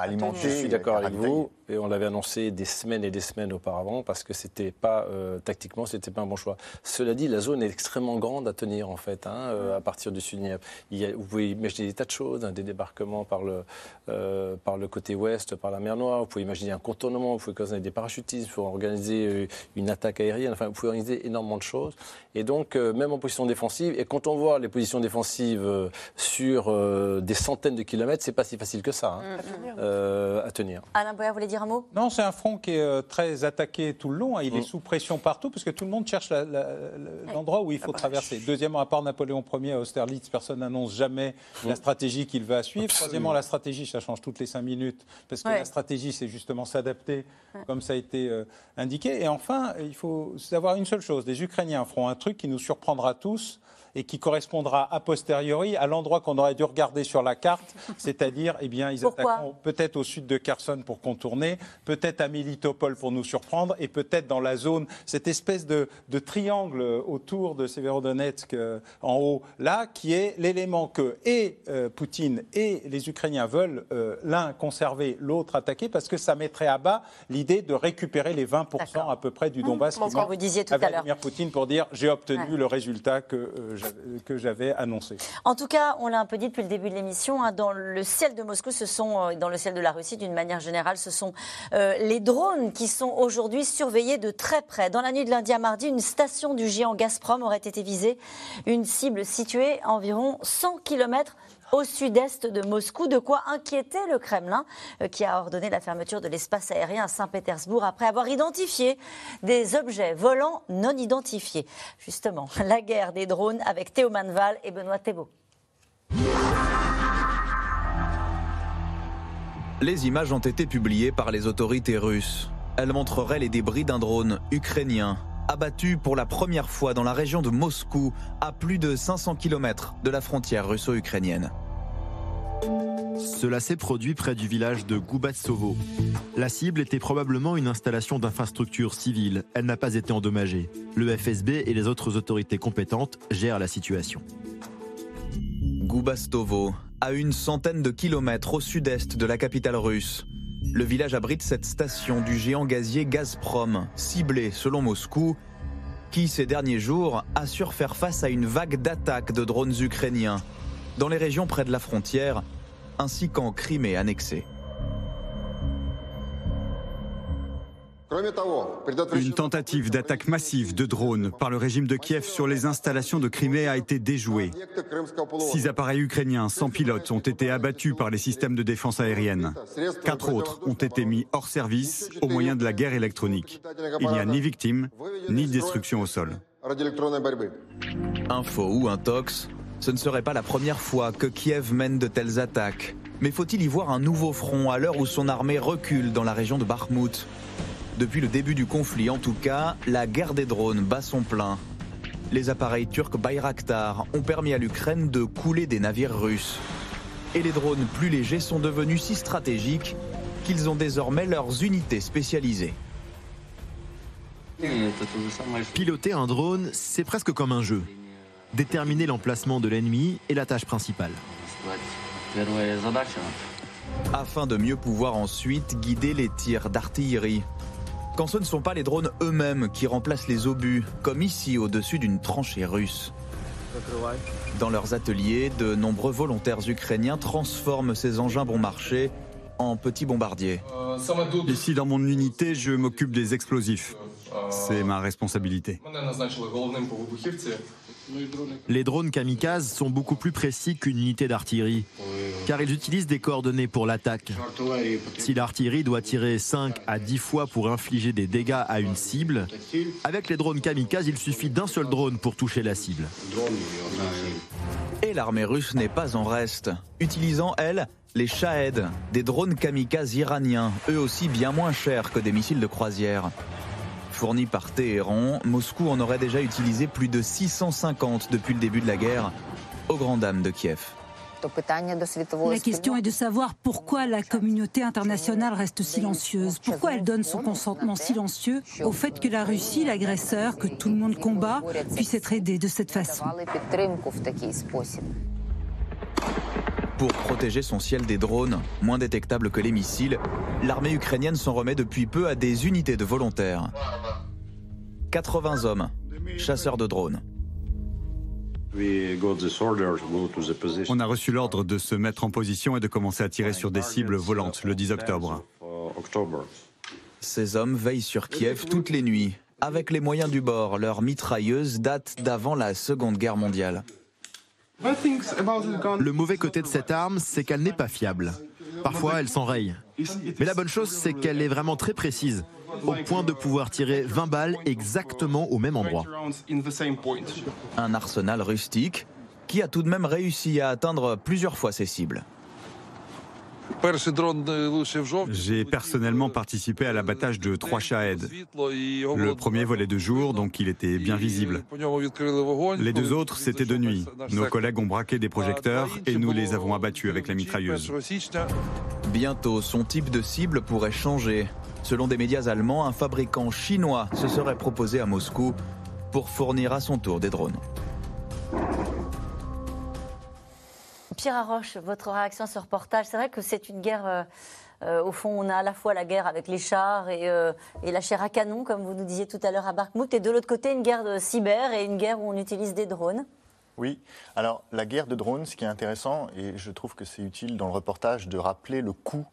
alimenter. Je suis d'accord avec vous, et on l'avait annoncé des semaines et des semaines auparavant, parce que c'était pas, euh, tactiquement, c'était pas un bon choix. Cela dit, la zone est extrêmement grande à tenir, en fait, hein, euh, à partir du sud Dniepr. Il y a, vous pouvez imaginer des tas de choses, hein, des débarquements par le, par le côté ouest, par la mer Noire, vous pouvez imaginer un contournement, vous pouvez organiser des parachutistes, il faut organiser une attaque aérienne, enfin, vous pouvez organiser énormément de choses. Et donc, euh, même en position défensive, et quand on voit les positions défensives euh, sur euh, des centaines de kilomètres, c'est pas si facile que ça hein, mm, mm. à tenir. Alain Boyer, vous voulez dire un mot? Non, c'est un front qui est très attaqué tout le long. Hein. Il est mm. sous pression partout parce que tout le monde cherche l'endroit où il faut ah bah, traverser. Deuxièmement, à part Napoléon Ier à Austerlitz, personne n'annonce jamais la stratégie qu'il va suivre. Troisièmement, la stratégie, ça change toutes les cinq minutes parce que la stratégie, c'est justement s'adapter, comme ça a été indiqué. Et enfin, il faut savoir une seule chose les Ukrainiens un truc qui nous surprendra tous et qui correspondra a posteriori à l'endroit qu'on aurait dû regarder sur la carte, c'est-à-dire, eh bien, ils attaqueront peut-être au sud de Kherson pour contourner, peut-être à Militopol pour nous surprendre, et peut-être dans la zone, cette espèce de, triangle autour de Severodonetsk euh, en haut, là, qui est l'élément que et euh, Poutine et les Ukrainiens veulent euh, l'un conserver, l'autre attaquer, parce que ça mettrait à bas l'idée de récupérer les 20% à peu près du Donbass. Mmh, vous disiez tout à, Vladimir Poutine pour dire j'ai obtenu le résultat que que j'avais annoncé. En tout cas, on l'a un peu dit depuis le début de l'émission, hein, dans le ciel de Moscou, ce sont, euh, dans le ciel de la Russie d'une manière générale, ce sont euh, les drones qui sont aujourd'hui surveillés de très près. Dans la nuit de lundi à mardi, une station du géant Gazprom aurait été visée, une cible située à environ 100 km au sud-est de Moscou, de quoi inquiéter le Kremlin, euh, qui a ordonné la fermeture de l'espace aérien à Saint-Pétersbourg après avoir identifié des objets volants non identifiés. Justement, la guerre des drones avec Théo Manval et Benoît Thébault. Les images ont été publiées par les autorités russes. Elles montreraient les débris d'un drone ukrainien abattu pour la première fois dans la région de Moscou, à plus de 500 km de la frontière russo-ukrainienne. Cela s'est produit près du village de Goubatsovo. La cible était probablement une installation d'infrastructures civiles. Elle n'a pas été endommagée. Le FSB et les autres autorités compétentes gèrent la situation. Goubastovo, à une centaine de kilomètres au sud-est de la capitale russe. Le village abrite cette station du géant gazier Gazprom, ciblée selon Moscou, qui ces derniers jours assure faire face à une vague d'attaques de drones ukrainiens dans les régions près de la frontière, ainsi qu'en Crimée annexée. Une tentative d'attaque massive de drones par le régime de Kiev sur les installations de Crimée a été déjouée. Six appareils ukrainiens sans pilote ont été abattus par les systèmes de défense aérienne. Quatre autres ont été mis hors service au moyen de la guerre électronique. Il n'y a ni victime, ni destruction au sol. Info ou intox, ce ne serait pas la première fois que Kiev mène de telles attaques. Mais faut-il y voir un nouveau front à l'heure où son armée recule dans la région de Bakhmut? Depuis le début du conflit, en tout cas, la guerre des drones bat son plein. Les appareils turcs Bayraktar ont permis à l'Ukraine de couler des navires russes. Et les drones plus légers sont devenus si stratégiques qu'ils ont désormais leurs unités spécialisées. Piloter un drone, c'est presque comme un jeu. Déterminer l'emplacement de l'ennemi est la tâche principale. Afin de mieux pouvoir ensuite guider les tirs d'artillerie quand ce ne sont pas les drones eux-mêmes qui remplacent les obus, comme ici au-dessus d'une tranchée russe. Dans leurs ateliers, de nombreux volontaires ukrainiens transforment ces engins bon marché en petits bombardiers. Ici, dans mon unité, je m'occupe des explosifs. C'est ma responsabilité. Les drones kamikazes sont beaucoup plus précis qu'une unité d'artillerie, car ils utilisent des coordonnées pour l'attaque. Si l'artillerie doit tirer 5 à 10 fois pour infliger des dégâts à une cible, avec les drones kamikazes, il suffit d'un seul drone pour toucher la cible. Et l'armée russe n'est pas en reste, utilisant, elle, les Shahed, des drones kamikazes iraniens, eux aussi bien moins chers que des missiles de croisière. Fourni par Téhéran, Moscou en aurait déjà utilisé plus de 650 depuis le début de la guerre, aux grandes dames de Kiev. La question est de savoir pourquoi la communauté internationale reste silencieuse, pourquoi elle donne son consentement silencieux au fait que la Russie, l'agresseur, que tout le monde combat, puisse être aidé de cette façon? Pour protéger son ciel des drones, moins détectables que les missiles, l'armée ukrainienne s'en remet depuis peu à des unités de volontaires. 80 hommes, chasseurs de drones. On a reçu l'ordre de se mettre en position et de commencer à tirer sur des cibles volantes le 10 octobre. Ces hommes veillent sur Kiev toutes les nuits. Avec les moyens du bord, leur mitrailleuse date d'avant la Seconde Guerre mondiale. Le mauvais côté de cette arme, c'est qu'elle n'est pas fiable. Parfois, elle s'enraye. Mais la bonne chose, c'est qu'elle est vraiment très précise, au point de pouvoir tirer 20 balles exactement au même endroit. Un arsenal rustique qui a tout de même réussi à atteindre plusieurs fois ses cibles. J'ai personnellement participé à l'abattage de trois Shahed. Le premier volait de jour, donc il était bien visible. Les deux autres, c'était de nuit. Nos collègues ont braqué des projecteurs et nous les avons abattus avec la mitrailleuse. Bientôt, son type de cible pourrait changer. Selon des médias allemands, un fabricant chinois se serait proposé à Moscou pour fournir à son tour des drones. Pierre Arroche, votre réaction à ce reportage, c'est vrai que c'est une guerre. Euh, euh, au fond, on a à la fois la guerre avec les chars et, euh, et la chair à canon, comme vous nous disiez tout à l'heure à Bakhmut, et de l'autre côté, une guerre de cyber et une guerre où on utilise des drones. Oui, alors la guerre de drones, ce qui est intéressant, et je trouve que c'est utile dans le reportage de rappeler le coût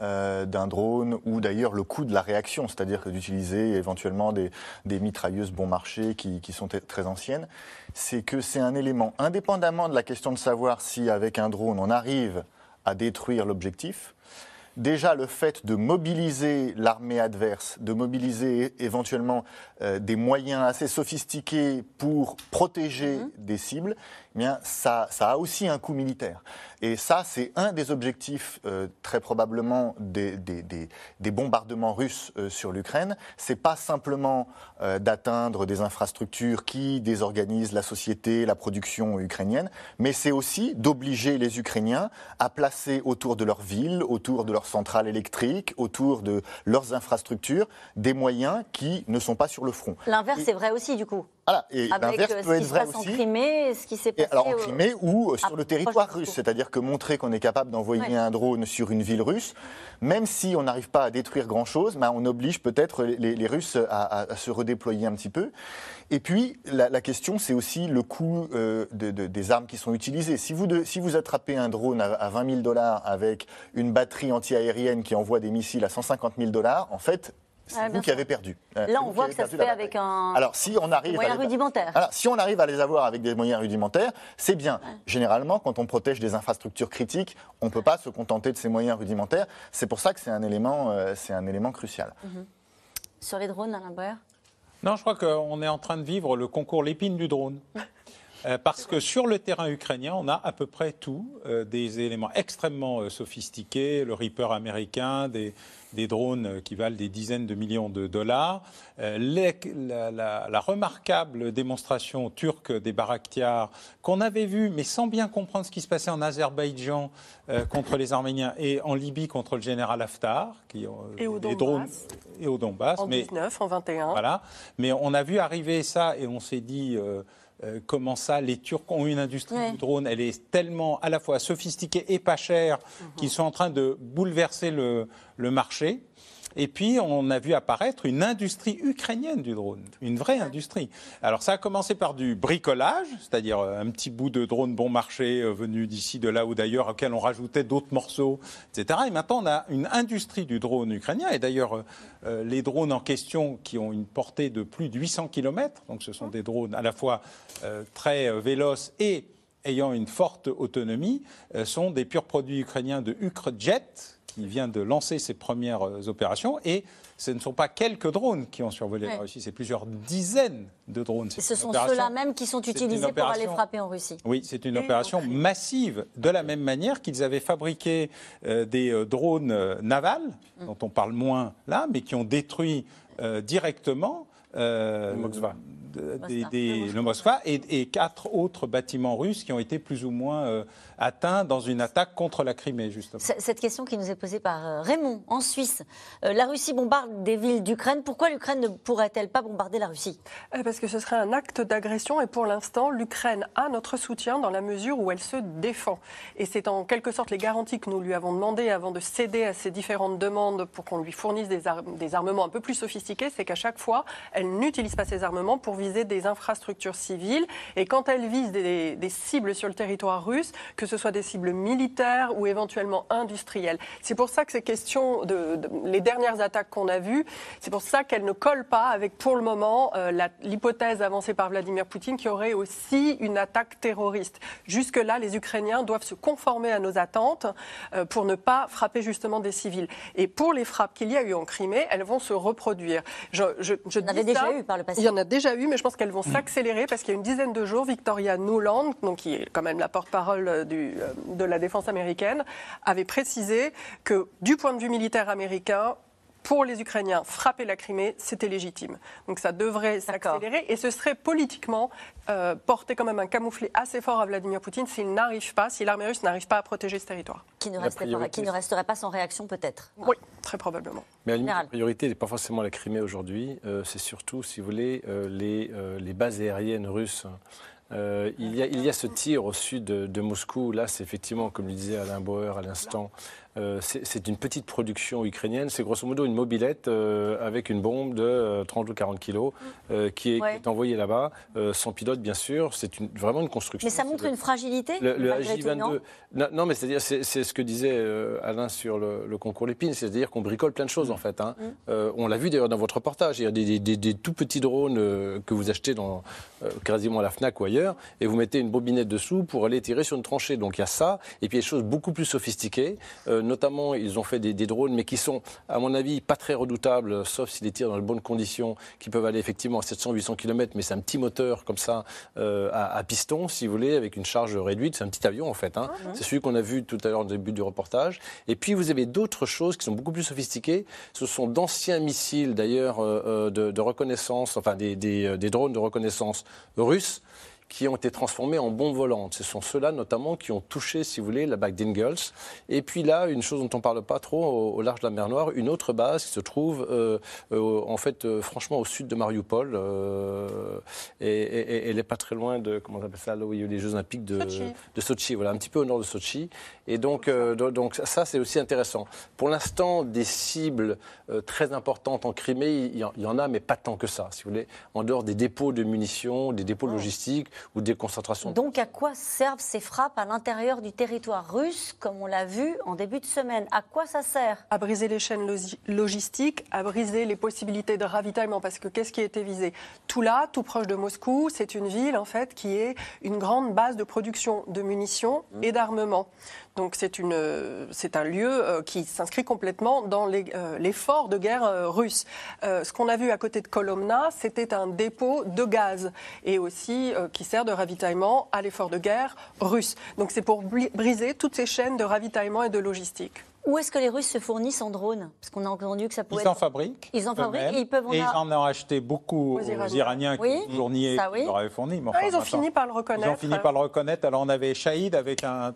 euh, d'un drone ou d'ailleurs le coût de la réaction, c'est-à-dire que d'utiliser éventuellement des, mitrailleuses bon marché qui, qui sont très anciennes, c'est que c'est un élément, indépendamment de la question de savoir si avec un drone on arrive à détruire l'objectif, déjà le fait de mobiliser l'armée adverse, de mobiliser éventuellement euh, des moyens assez sophistiqués pour protéger mhm. des cibles, eh bien ça, ça a aussi un coût militaire. Et ça, c'est un des objectifs euh, très probablement des, des, des, bombardements russes euh, sur l'Ukraine. C'est pas simplement d'atteindre des infrastructures qui désorganisent la société, la production ukrainienne, mais c'est aussi d'obliger les Ukrainiens à placer autour de leur ville, autour de leurs centrales électriques, autour de leurs infrastructures, des moyens qui ne sont pas sur le front. L'inverse est vrai aussi, du coup. Voilà, et l'inverse euh, peut être vrai aussi. En Crimée, ce qui s'est passé. alors en Crimée ou sur le territoire russe, c'est-à-dire que montrer qu'on est capable d'envoyer un drone sur une ville russe, même si on n'arrive pas à détruire grand-chose, ben, on oblige peut-être les, Russes à, se redéployer un petit peu. Et puis la, question, c'est aussi le coût euh, des armes qui sont utilisées. Si vous, si vous attrapez un drone à, à 20 000 dollars avec une batterie antiaérienne qui envoie des missiles à 150 000 dollars, en fait, c'est vous qui avez perdu. Là, on voit que ça se fait avec un alors, si on arrive moyen rudimentaire. Alors, si on arrive à les avoir avec des moyens rudimentaires, c'est bien. Généralement, quand on protège des infrastructures critiques, on ne peut pas se contenter de ces moyens rudimentaires. C'est pour ça que c'est un élément, c'est un élément crucial. Mhm. Sur les drones, Alain Boer Non, je crois qu'on est en train de vivre le concours l'épine du drone. Euh, parce que sur le terrain ukrainien, on a à peu près tout, euh, des éléments extrêmement euh, sophistiqués, le Reaper américain, des, drones qui valent des dizaines de millions de dollars, la, remarquable démonstration turque des Baraktiar qu'on avait vue, mais sans bien comprendre ce qui se passait en Azerbaïdjan contre les Arméniens et en Libye contre le général Haftar, qui et au des drones et au Donbass. En 19, en 21. Voilà, mais on a vu arriver ça et on s'est dit euh, comment ça, les Turcs ont une industrie du drone, elle est tellement à la fois sophistiquée et pas chère mhm. qu'ils sont en train de bouleverser le, marché. Et puis, on a vu apparaître une industrie ukrainienne du drone, une vraie industrie. Alors, ça a commencé par du bricolage, c'est-à-dire euh, un petit bout de drone bon marché euh, venu d'ici, de là ou d'ailleurs, auquel on rajoutait d'autres morceaux, etc. Et maintenant, on a une industrie du drone ukrainien. Et d'ailleurs, euh, les drones en question qui ont une portée de plus de 800 km, donc ce sont des drones à la fois très véloces et ayant une forte autonomie, sont des purs produits ukrainiens de Ukrejet, qui vient de lancer ses premières opérations. Et ce ne sont pas quelques drones qui ont survolé la Russie, c'est plusieurs dizaines de drones. Et ce sont ceux-là même qui sont utilisés pour aller frapper en Russie. Oui, c'est une opération massive, de la même manière qu'ils avaient fabriqué euh, des euh, drones euh, navals, mm. dont on parle moins là, mais qui ont détruit directement euh, des, des, le Moskva et, quatre autres bâtiments russes qui ont été plus ou moins euh, atteints dans une attaque contre la Crimée, justement. Cette question qui nous est posée par euh, Raymond, en Suisse. Euh, la Russie bombarde des villes d'Ukraine. Pourquoi l'Ukraine ne pourrait-elle pas bombarder la Russie? Parce que ce serait un acte d'agression et pour l'instant, l'Ukraine a notre soutien dans la mesure où elle se défend. Et c'est en quelque sorte les garanties que nous lui avons demandées avant de céder à ces différentes demandes pour qu'on lui fournisse des, des armements un peu plus sophistiqués, c'est qu'à chaque fois, elle n'utilise pas ces armements pour viser des infrastructures civiles. Et quand elle vise des, cibles sur le territoire russe, que ce soit des cibles militaires ou éventuellement industrielles. C'est pour ça que ces questions, de, les dernières attaques qu'on a vues, c'est pour ça qu'elles ne collent pas avec, pour le moment, euh, l'hypothèse avancée par Vladimir Poutine qui aurait aussi une attaque terroriste. Jusque-là, les Ukrainiens doivent se conformer à nos attentes euh, pour ne pas frapper justement des civils. Et pour les frappes qu'il y a eu en Crimée, elles vont se reproduire. Je, je, je dis déjà eu par le passé. Il y en a déjà eu, mais je pense qu'elles vont s'accélérer parce qu'il y a une dizaine de jours, Victoria Nuland, donc qui est quand même la porte-parole euh, de la défense américaine, avait précisé que du point de vue militaire américain, pour les Ukrainiens, frapper la Crimée, c'était légitime. Donc ça devrait s'accélérer et ce serait politiquement euh, porter quand même un camouflet assez fort à Vladimir Poutine s'il n'arrive pas, si l'armée russe n'arrive pas à protéger ce territoire. Qui ne, resterait pas, sans réaction peut-être Oui, très probablement. Mais la priorité n'est pas forcément la Crimée aujourd'hui, euh, c'est surtout, si vous voulez, euh, les, les bases aériennes russes. Il, y a, il, y a, ce tir au sud de, de Moscou. Là, c'est effectivement, comme le disait Alain Bauer à l'instant, euh, c'est une petite production ukrainienne. C'est grosso modo une mobilette euh, avec une bombe de 30 euh, ou 40 kilos qui, est, envoyée là-bas, sans pilote bien sûr. C'est vraiment une construction. Mais ça montre une fragilité Le, le AJ-22. Non, mais c'est-à-dire, c'est ce que disait Alain sur le, concours Lépine, c'est-à-dire qu'on bricole plein de choses en fait. Hein. Mm. on l'a vu d'ailleurs dans votre reportage. Il y a des, tout petits drones que vous achetez dans quasiment à la Fnac ou ailleurs, et vous mettez une bobinette dessous pour aller tirer sur une tranchée. Donc il y a ça, et puis il y a des choses beaucoup plus sophistiquées. Euh, notamment, ils ont fait des, drones, mais qui sont, à mon avis, pas très redoutables, sauf s'ils les tirent dans de bonnes conditions, qui peuvent aller effectivement à 700-800 km, mais c'est un petit moteur comme ça, euh, à, piston, si vous voulez, avec une charge réduite. C'est un petit avion, en fait. Hein. Ah, c'est celui qu'on a vu tout à l'heure au début du reportage. Et puis, vous avez d'autres choses qui sont beaucoup plus sophistiquées. Ce sont d'anciens missiles, d'ailleurs, euh, de, reconnaissance, enfin, des, des drones de reconnaissance russes qui ont été transformés en bombes volantes. Ce sont ceux-là notamment qui ont touché, si vous voulez, la bague d'Ingalls. Et puis là, une chose dont on ne parle pas trop au, large de la mer Noire, une autre base qui se trouve euh, euh, en fait euh, franchement au sud de Mariupol. et, elle n'est pas très loin de, comment on appelle ça, là où il y a eu les Jeux Olympiques de Sochi. de Sochi, voilà, un petit peu au nord de Sochi. Et donc, donc ça, c'est aussi intéressant. Pour l'instant, des cibles très importantes en Crimée, il y, en, a, mais pas tant que ça, si vous voulez. En dehors des dépôts de munitions, des dépôts oh. logistiques, ou des concentrations. Donc à quoi servent ces frappes à l'intérieur du territoire russe, comme on l'a vu en début de semaine? À quoi ça sert? À briser les chaînes logistiques, à briser les possibilités de ravitaillement, parce que qu'est-ce qui a été visé? Tout là, tout proche de Moscou, c'est une ville en fait qui est une grande base de production de munitions et d'armement. Donc c'est un lieu euh, qui s'inscrit complètement dans euh, l'effort de guerre euh, russe. ce qu'on a vu à côté de Kolomna, c'était un dépôt de gaz et aussi qui de ravitaillement à l'effort de guerre russe. Donc c'est pour briser toutes ces chaînes de ravitaillement et de logistique. Où est-ce que les Russes se fournissent en drones Parce qu'on a entendu que ça pouvait Ils en fabriquent. Ils en fabriquent et ils peuvent en Et ils en ont acheté beaucoup aux Iraniens, qui oui, leur avaient fourni. Ah, ils ont fini par le reconnaître. Ils ont fini par le reconnaître. Alors on avait Shahid avec un,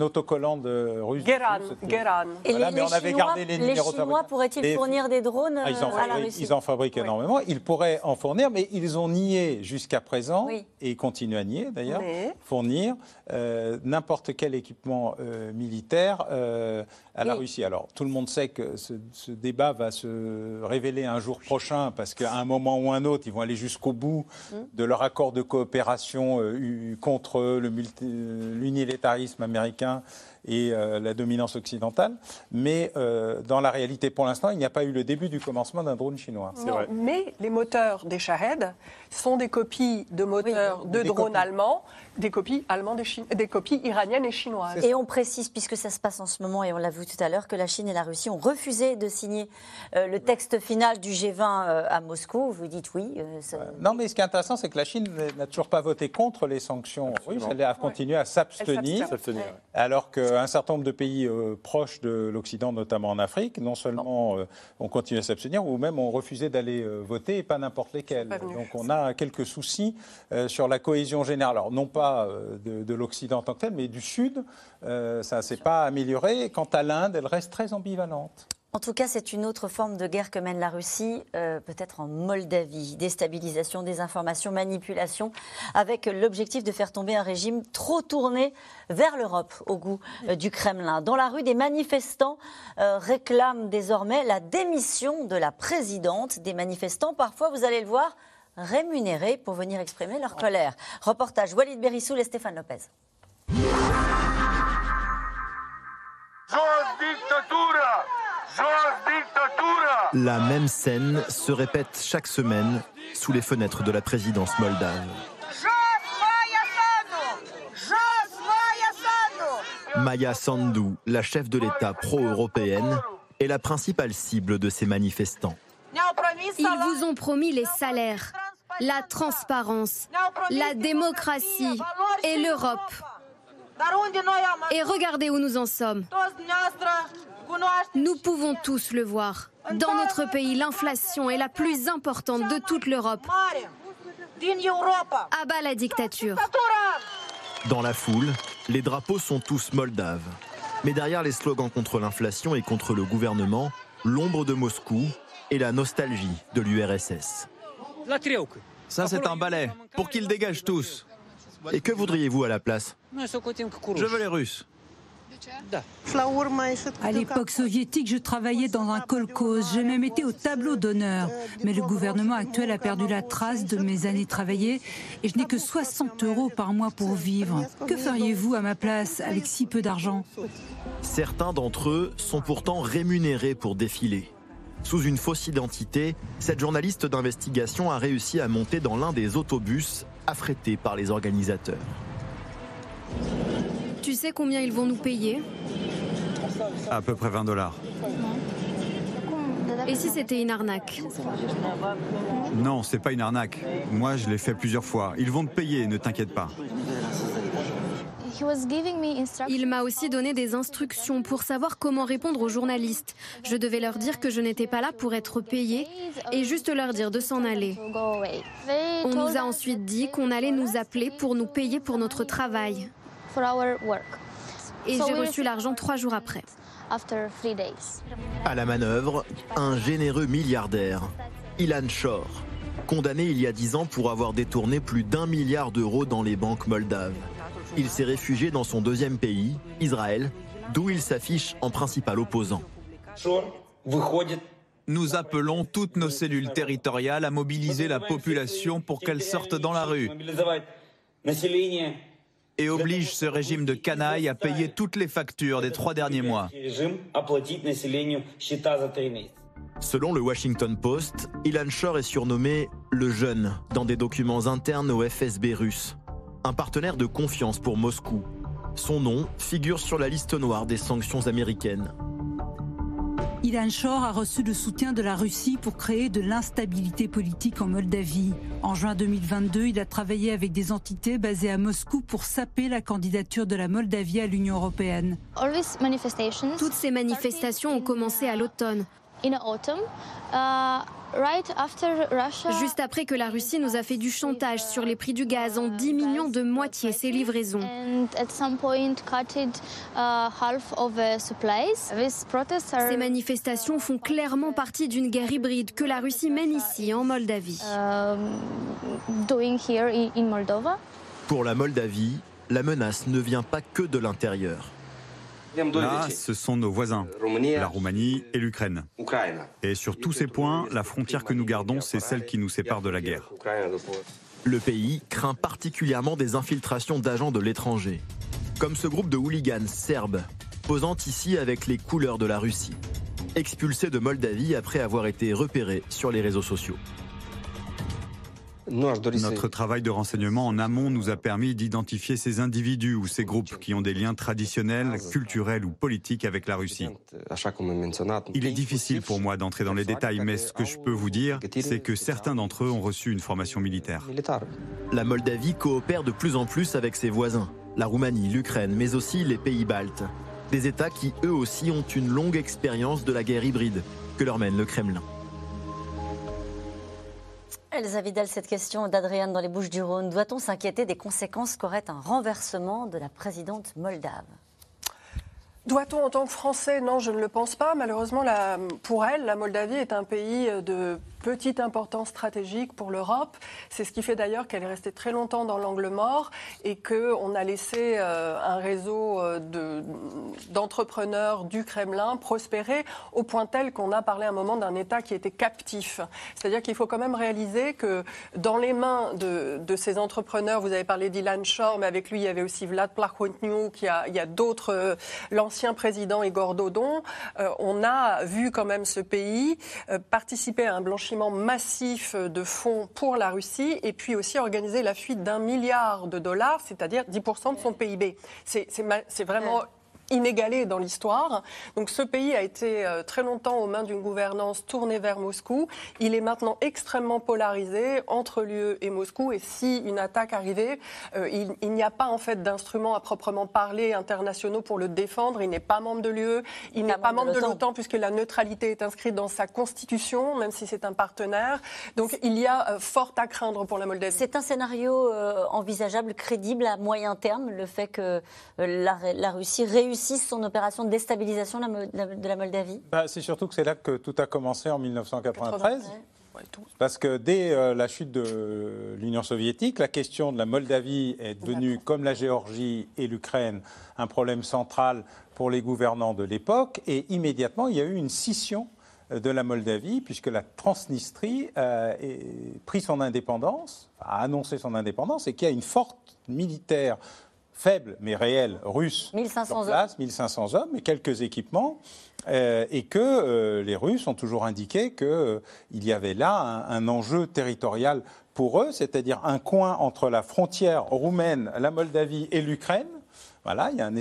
autocollant de russe. Geran. Geran. Et les, mais on avait Chinois, gardé les numéros Les Chinois pourraient-ils fournir des drones ah, ils en à la Russie Ils en fabriquent énormément. Ils pourraient en fournir, mais ils ont nié jusqu'à présent, et ils continuent à nier d'ailleurs, fournir euh, n'importe quel équipement euh, militaire euh, à la Russie. Alors, tout le monde sait que ce, débat va se révéler un jour prochain, parce qu'à un moment ou un autre, ils vont aller jusqu'au bout mmh. de leur accord de coopération euh, contre l'unilatérisme américain et euh, la dominance occidentale. Mais euh, dans la réalité, pour l'instant, il n'y a pas eu le début du commencement d'un drone chinois. Vrai. Mais les moteurs des Shahed sont des copies de moteurs de drones allemands, des copies, allemandes et des copies iraniennes et chinoises. Et on précise, puisque ça se passe en ce moment, et on l'a vu tout à l'heure, que la Chine et la Russie ont refusé de signer euh, le texte final du G20 à Moscou. Vous dites oui. Non, mais ce qui est intéressant, c'est que la Chine n'a toujours pas voté contre les sanctions russes. Elle a continué à s'abstenir. Alors que un certain nombre de pays euh, proches de l'Occident, notamment en Afrique, non seulement euh, ont continué à s'abstenir, ou même ont refusé d'aller euh, voter, et pas n'importe lesquels. Donc on a quelques soucis sur la cohésion générale. Alors non pas de, de l'Occident en tant que tel, mais du Sud, ça ne s'est pas amélioré. Quant à l'Inde, elle reste très ambivalente. En tout cas, c'est une autre forme de guerre que mène la Russie, euh, peut-être en Moldavie. Déstabilisation, désinformation, manipulation, avec l'objectif de faire tomber un régime trop tourné vers l'Europe, au goût euh, du Kremlin. Dans la rue, des manifestants euh, réclament désormais la démission de la présidente. Des manifestants, parfois, vous allez le voir, rémunérés pour venir exprimer leur colère. Reportage Walid Berissoul et Stéphane Lopez. La même scène se répète chaque semaine sous les fenêtres de la présidence moldave. Maya Sandu, la chef de l'État pro-européenne, est la principale cible de ces manifestants. Ils vous ont promis les salaires, la transparence, la démocratie et l'Europe. Et regardez où nous en sommes. Nous pouvons tous le voir. Dans notre pays, l'inflation est la plus importante de toute l'Europe. Abat la dictature. Dans la foule, les drapeaux sont tous moldaves. Mais derrière les slogans contre l'inflation et contre le gouvernement, l'ombre de Moscou et la nostalgie de l'URSS. Ça, c'est un balai, pour qu'ils dégagent tous. Et que voudriez-vous à la place? Je veux les Russes. À l'époque soviétique, je travaillais dans un kolkhoz. J'ai même été au tableau d'honneur. Mais le gouvernement actuel a perdu la trace de mes années travaillées et je n'ai que 60 euros par mois pour vivre. Que feriez-vous à ma place avec si peu d'argent? Certains d'entre eux sont pourtant rémunérés pour défiler. Sous une fausse identité, cette journaliste d'investigation a réussi à monter dans l'un des autobus affrétés par les organisateurs. Tu sais combien ils vont nous payer À peu près 20 dollars. Et si c'était une arnaque Non, c'est pas une arnaque. Moi, je l'ai fait plusieurs fois. Ils vont te payer, ne t'inquiète pas. Il m'a aussi donné des instructions pour savoir comment répondre aux journalistes. Je devais leur dire que je n'étais pas là pour être payé et juste leur dire de s'en aller. On nous a ensuite dit qu'on allait nous appeler pour nous payer pour notre travail. Et j'ai reçu l'argent trois jours après. À la manœuvre, un généreux milliardaire, Ilan Shor, condamné il y a dix ans pour avoir détourné plus d'un milliard d'euros dans les banques moldaves. Il s'est réfugié dans son deuxième pays, Israël, d'où il s'affiche en principal opposant. Nous appelons toutes nos cellules territoriales à mobiliser la population pour qu'elle sorte dans la rue. Et oblige ce régime de canaille à payer toutes les factures des trois derniers mois. Selon le Washington Post, Ilan Shor est surnommé le jeune dans des documents internes au FSB russe, un partenaire de confiance pour Moscou. Son nom figure sur la liste noire des sanctions américaines. Ilan Shor a reçu le soutien de la Russie pour créer de l'instabilité politique en Moldavie. En juin 2022, il a travaillé avec des entités basées à Moscou pour saper la candidature de la Moldavie à l'Union européenne. Toutes ces manifestations ont commencé à l'automne. Juste après que la Russie nous a fait du chantage sur les prix du gaz en diminuant de moitié ses livraisons. Ces manifestations font clairement partie d'une guerre hybride que la Russie mène ici en Moldavie. Pour la Moldavie, la menace ne vient pas que de l'intérieur. Là, ce sont nos voisins, la Roumanie et l'Ukraine. Et sur tous ces points, la frontière que nous gardons, c'est celle qui nous sépare de la guerre. Le pays craint particulièrement des infiltrations d'agents de l'étranger, comme ce groupe de hooligans serbes, posant ici avec les couleurs de la Russie, expulsés de Moldavie après avoir été repérés sur les réseaux sociaux. Notre travail de renseignement en amont nous a permis d'identifier ces individus ou ces groupes qui ont des liens traditionnels, culturels ou politiques avec la Russie. Il est difficile pour moi d'entrer dans les détails, mais ce que je peux vous dire, c'est que certains d'entre eux ont reçu une formation militaire. La Moldavie coopère de plus en plus avec ses voisins, la Roumanie, l'Ukraine, mais aussi les pays baltes. Des États qui, eux aussi, ont une longue expérience de la guerre hybride que leur mène le Kremlin. Elsa Vidal, cette question d'Adrienne dans les Bouches du Rhône. Doit-on s'inquiéter des conséquences qu'aurait un renversement de la présidente moldave? Doit-on en tant que Français? Non, je ne le pense pas. Malheureusement, pour elle, la Moldavie est un pays de petite importance stratégique pour l'Europe. C'est ce qui fait d'ailleurs qu'elle est restée très longtemps dans l'angle mort et qu'on a laissé euh, un réseau euh, d'entrepreneurs du Kremlin prospérer au point tel qu'on a parlé à un moment d'un État qui était captif. C'est-à-dire qu'il faut quand même réaliser que dans les mains de, ces entrepreneurs, vous avez parlé d'Ilan Shor, mais avec lui, il y avait aussi Vlad y a, il y a d'autres, euh, l'ancien président Igor Dodon. on a vu quand même ce pays participer à un blanchiment massif de fonds pour la Russie et puis aussi organiser la fuite d'un milliard de dollars, c'est-à-dire 10% de son PIB. C'est vraiment inégalé dans l'histoire. Donc ce pays a été euh, très longtemps aux mains d'une gouvernance tournée vers Moscou. Il est maintenant extrêmement polarisé entre l'UE et Moscou. Et si une attaque arrivait, euh, il, n'y a pas en fait d'instruments à proprement parler internationaux pour le défendre. Il n'est pas membre de l'UE, il n'est pas membre de l'OTAN puisque la neutralité est inscrite dans sa constitution, même si c'est un partenaire. Donc il y a euh, fort à craindre pour la Moldavie. C'est un scénario envisageable, crédible à moyen terme, le fait que la, la Russie réussisse son opération de déstabilisation de la Moldavie? Bah, C'est surtout que c'est là que tout a commencé en 1993. Parce que dès euh, la chute de l'Union soviétique, la question de la Moldavie est devenue, comme la Géorgie et l'Ukraine, un problème central pour les gouvernants de l'époque. Et immédiatement, il y a eu une scission euh, de la Moldavie, puisque la Transnistrie euh, a pris son indépendance, a annoncé son indépendance, et qu'il y a une forte militaire faible mais réel russe 1500 place, hommes. 1500 hommes et quelques équipements, euh, et que euh, les Russes ont toujours indiqué qu'il euh, y avait là un, enjeu territorial pour eux, c'est-à-dire un coin entre la frontière roumaine, la Moldavie et l'Ukraine. Voilà, il y a mm.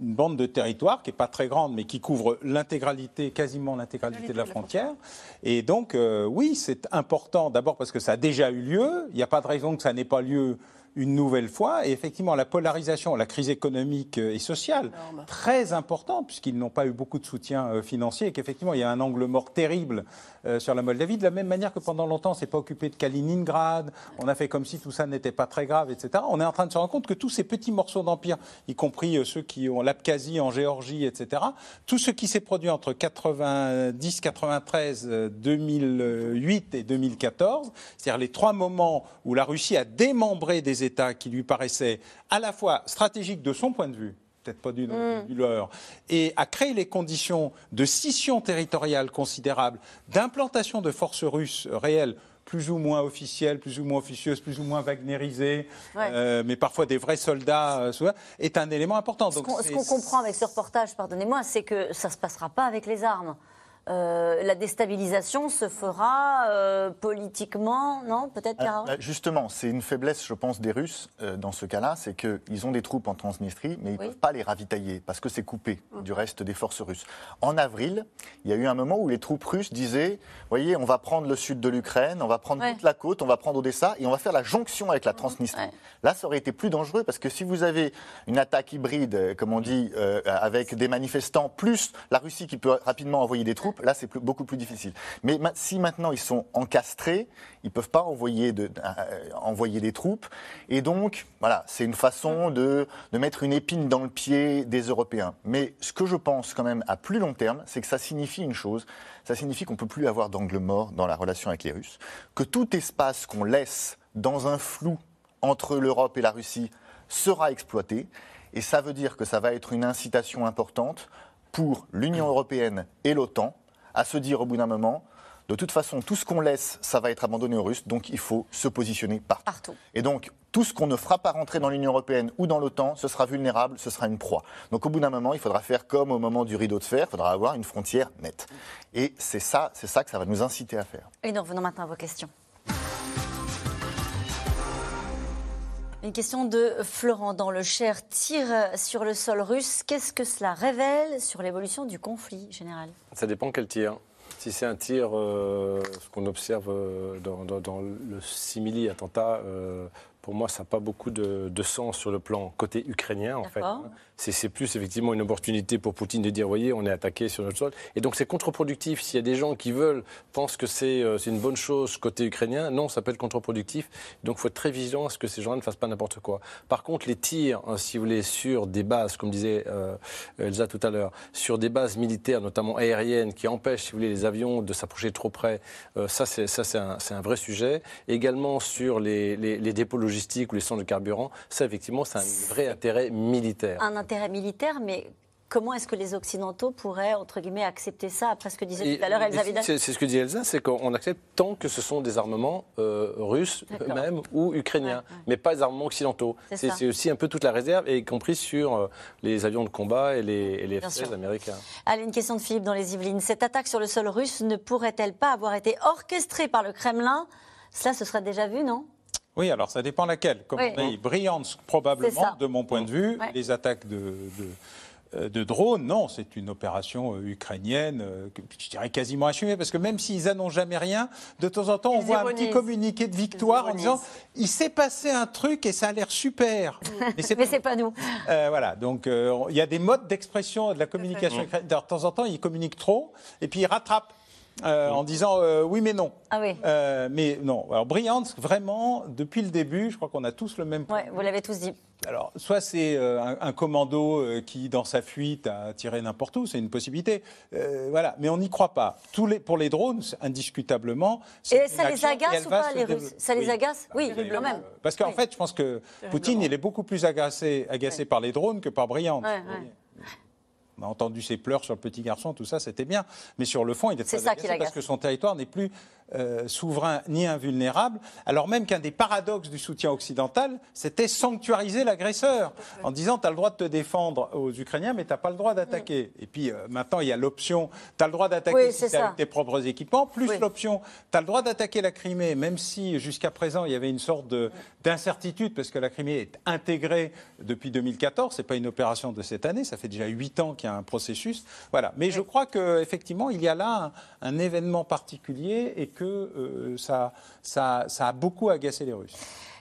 une bande de territoire qui n'est pas très grande, mais qui couvre l'intégralité, quasiment l'intégralité de la frontière. Et donc, oui, c'est important, d'abord parce que ça a déjà eu lieu. Il n'y a pas de raison que ça n'ait pas lieu une nouvelle fois. Et effectivement, la polarisation, la crise économique et sociale, très importante, puisqu'ils n'ont pas eu beaucoup de soutien euh, financier, et qu'effectivement, il y a un angle mort terrible euh, sur la Moldavie, de la même manière que pendant longtemps, on s'est pas occupé de Kaliningrad, on a fait comme si tout ça n'était pas très grave, etc. On est en train de se rendre compte que tous ces petits morceaux d'empire, y compris euh, ceux qui ont l'Abkhazie en Géorgie, etc., tout ce qui s'est produit entre 90, 93, 2008 et 2014, c'est-à-dire les trois moments où la Russie a démembré des États qui lui paraissaient à la fois stratégiques de son point de vue, peut-être pas du, mm. leur, et a créé les conditions de scission territoriale considérable, d'implantation de forces russes réelles plus ou moins officielle, plus ou moins officieuse, plus ou moins wagnérisée, euh, mais parfois des vrais soldats, euh, est un élément important. Ce qu'on comprend avec ce reportage, pardonnez-moi, c'est que ça ne se passera pas avec les armes. Euh, la déstabilisation se fera euh, politiquement, non Peut-être, ah, bah, Justement, c'est une faiblesse, je pense, des Russes euh, dans ce cas-là, c'est qu'ils ont des troupes en Transnistrie, mais ils ne peuvent pas les ravitailler parce que c'est coupé mmh. du reste des forces russes. En avril, il y a eu un moment où les troupes russes disaient, voyez, on va prendre le sud de l'Ukraine, on va prendre toute la côte, on va prendre Odessa et on va faire la jonction avec la mmh. Transnistrie. Là, ça aurait été plus dangereux parce que si vous avez une attaque hybride, comme on dit, avec des manifestants, plus la Russie qui peut rapidement envoyer des troupes, là, c'est beaucoup plus difficile. Mais si maintenant ils sont encastrés, ils ne peuvent pas envoyer, de, euh, des troupes. Et donc, voilà, c'est une façon de, de, mettre une épine dans le pied des Européens. Mais ce que je pense quand même à plus long terme, c'est que ça signifie une chose. Ça signifie qu'on ne peut plus avoir d'angle mort dans la relation avec les Russes. Que tout espace qu'on laisse dans un flou entre l'Europe et la Russie sera exploité. Et ça veut dire que ça va être une incitation importante pour l'Union européenne et l'OTAN à se dire au bout d'un moment, de toute façon, tout ce qu'on laisse, ça va être abandonné aux Russes, donc il faut se positionner partout. Et donc, tout ce qu'on ne fera pas rentrer dans l'Union européenne ou dans l'OTAN, ce sera vulnérable, ce sera une proie. Donc, au bout d'un moment, il faudra faire comme au moment du rideau de fer, il faudra avoir une frontière nette. Et c'est ça, c'est ça que ça va nous inciter à faire. Et nous revenons maintenant à vos questions. Une question de Florent dans le Cher. Tire sur le sol russe. Qu'est-ce que cela révèle sur l'évolution du conflit général? Ça dépend quel tir. Si c'est un tir, euh, ce qu'on observe euh, dans, le simili-attentat, euh, pour moi, ça n'a pas beaucoup de, sens sur le plan côté ukrainien, en fait. C'est plus effectivement une opportunité pour Poutine de dire, voyez, on est attaqué sur notre sol. Et donc c'est contre-productif. S'il y a des gens qui veulent, pensent que c'est euh, une bonne chose côté ukrainien, non, ça peut être contre-productif. Donc il faut être très vigilant à ce que ces gens-là ne fassent pas n'importe quoi. Par contre, les tirs, hein, si vous voulez, sur des bases, comme disait euh, Elsa tout à l'heure, sur des bases militaires, notamment aériennes, qui empêchent, si vous voulez, les avions de s'approcher trop près, euh, ça c'est un, un, vrai sujet. Également sur les, les, les dépôts logistiques ou les centres de carburant, ça effectivement c'est un vrai intérêt militaire militaire, mais comment est-ce que les Occidentaux pourraient, entre guillemets, accepter ça après ce que disait tout à l'heure Elsa Vidal. C'est ce que dit Elsa, c'est qu'on accepte tant que ce sont des armements euh, russes eux-mêmes ou ukrainiens, mais pas des armements occidentaux. C'est aussi un peu toute la réserve, y compris sur euh, les avions de combat et les, les F-16 américains. Allez, une question de Philippe dans les Yvelines. Cette attaque sur le sol russe ne pourrait-elle pas avoir été orchestrée par le Kremlin? Cela, ce serait déjà vu, non? Oui, alors ça dépend laquelle. Comme on dit, brillante probablement, de mon point de vue. Les attaques de, euh, de drones, non, c'est une opération euh, ukrainienne, euh, je dirais quasiment assumée, parce que même s'ils n'annoncent jamais rien, de temps en temps, on voit un petit communiqué de victoire en disant il s'est passé un truc et ça a l'air super. Mais c'est pas, pas, nous. voilà, donc il y a des modes d'expression de la communication ukrainienne. De temps en temps, ils communiquent trop et puis ils rattrapent. Euh, en disant euh, oui mais non. Ah oui. Euh, mais non. Alors brillante, vraiment, depuis le début, je crois qu'on a tous le même point. vous l'avez tous dit. Alors, soit c'est un, commando qui, dans sa fuite, a tiré n'importe où, c'est une possibilité. voilà, mais on n'y croit pas. Tous les, pour les drones, indiscutablement. Et ça les agace ou pas, les Russes? Ça les agace? Oui, quand même. Parce qu'en fait, je pense que Poutine, il est beaucoup plus agacé, agacé par les drones que par Brillante. On a entendu ses pleurs sur le petit garçon, tout ça, c'était bien. Mais sur le fond, il est très ça parce que son territoire n'est plus euh, souverain ni invulnérable, alors même qu'un des paradoxes du soutien occidental, c'était sanctuariser l'agresseur, en disant tu as le droit de te défendre aux Ukrainiens, mais tu n'as pas le droit d'attaquer. Et puis euh, maintenant, il y a l'option, tu as le droit d'attaquer si avec tes propres équipements, plus l'option, tu as le droit d'attaquer la Crimée, même si jusqu'à présent, il y avait une sorte d'incertitude, parce que la Crimée est intégrée depuis 2014, ce n'est pas une opération de cette année, ça fait déjà huit ans qu'il y a un processus. Voilà. Mais je crois qu'effectivement, il y a là un, un événement particulier et que euh, ça, ça, a beaucoup agacé les Russes.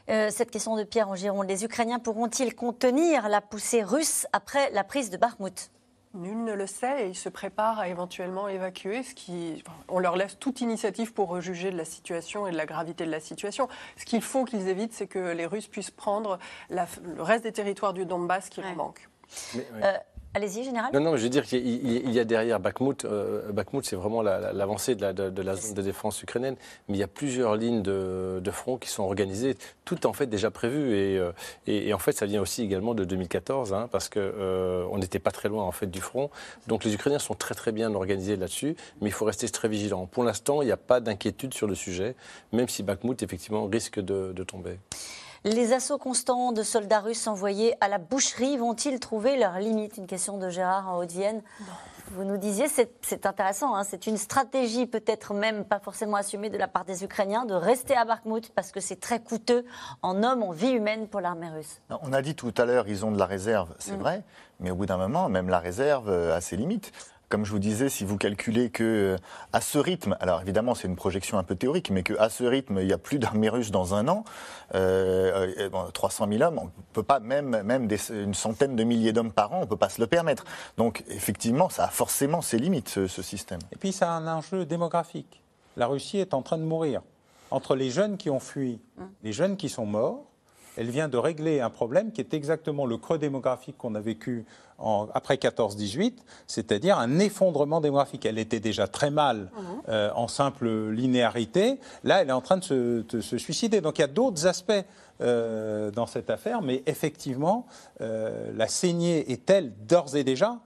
Euh, cette question de Pierre en Gironde. Les Ukrainiens pourront-ils contenir la poussée russe après la prise de Bakhmut Nul ne le sait et ils se préparent à éventuellement évacuer. Ce qui, on leur laisse toute initiative pour juger de la situation et de la gravité de la situation. Ce qu'il faut qu'ils évitent, c'est que les Russes puissent prendre le reste des territoires du Donbass qui leur manquent. Euh, Allez-y, général. Non, non, je veux dire qu'il y a derrière Bakhmut, euh, Bakhmut c'est vraiment l'avancée de, de, la zone de défense ukrainienne, mais il y a plusieurs lignes de, front qui sont organisées, tout en fait déjà prévu. Et, euh, et, en fait, ça vient aussi également de 2014, hein, parce qu'on euh, on n'était pas très loin en fait du front. Donc les Ukrainiens sont très très bien organisés là-dessus, mais il faut rester très vigilant. Pour l'instant, il n'y a pas d'inquiétude sur le sujet, même si Bakhmut, effectivement, risque de, de tomber. Les assauts constants de soldats russes envoyés à la boucherie vont-ils trouver leurs limites? Une question de Gérard en Haute-Vienne. Vous nous disiez, c'est intéressant, hein, c'est une stratégie peut-être même pas forcément assumée de la part des Ukrainiens de rester à Bakhmut parce que c'est très coûteux en hommes, en vie humaine pour l'armée russe. On a dit tout à l'heure, ils ont de la réserve, c'est mm. vrai, mais au bout d'un moment, même la réserve a ses limites. Comme je vous disais, si vous calculez que euh, à ce rythme, alors évidemment c'est une projection un peu théorique, mais qu'à ce rythme il y a plus d'armée russe dans un an, euh, 300 000 hommes, on peut pas même même une centaine de milliers d'hommes par an, on peut pas se le permettre. Donc effectivement, ça a forcément ses limites ce, ce système. Et puis ça a un enjeu démographique. La Russie est en train de mourir. Entre les jeunes qui ont fui, hum. les jeunes qui sont morts, elle vient de régler un problème qui est exactement le creux démographique qu'on a vécu en, après 14-18, c'est-à-dire un effondrement démographique. Elle était déjà très mal mhm. euh, en simple linéarité. Là, elle est en train de se, suicider. Donc il y a d'autres aspects euh, dans cette affaire, mais effectivement, euh, la saignée est telle d'ores et déjà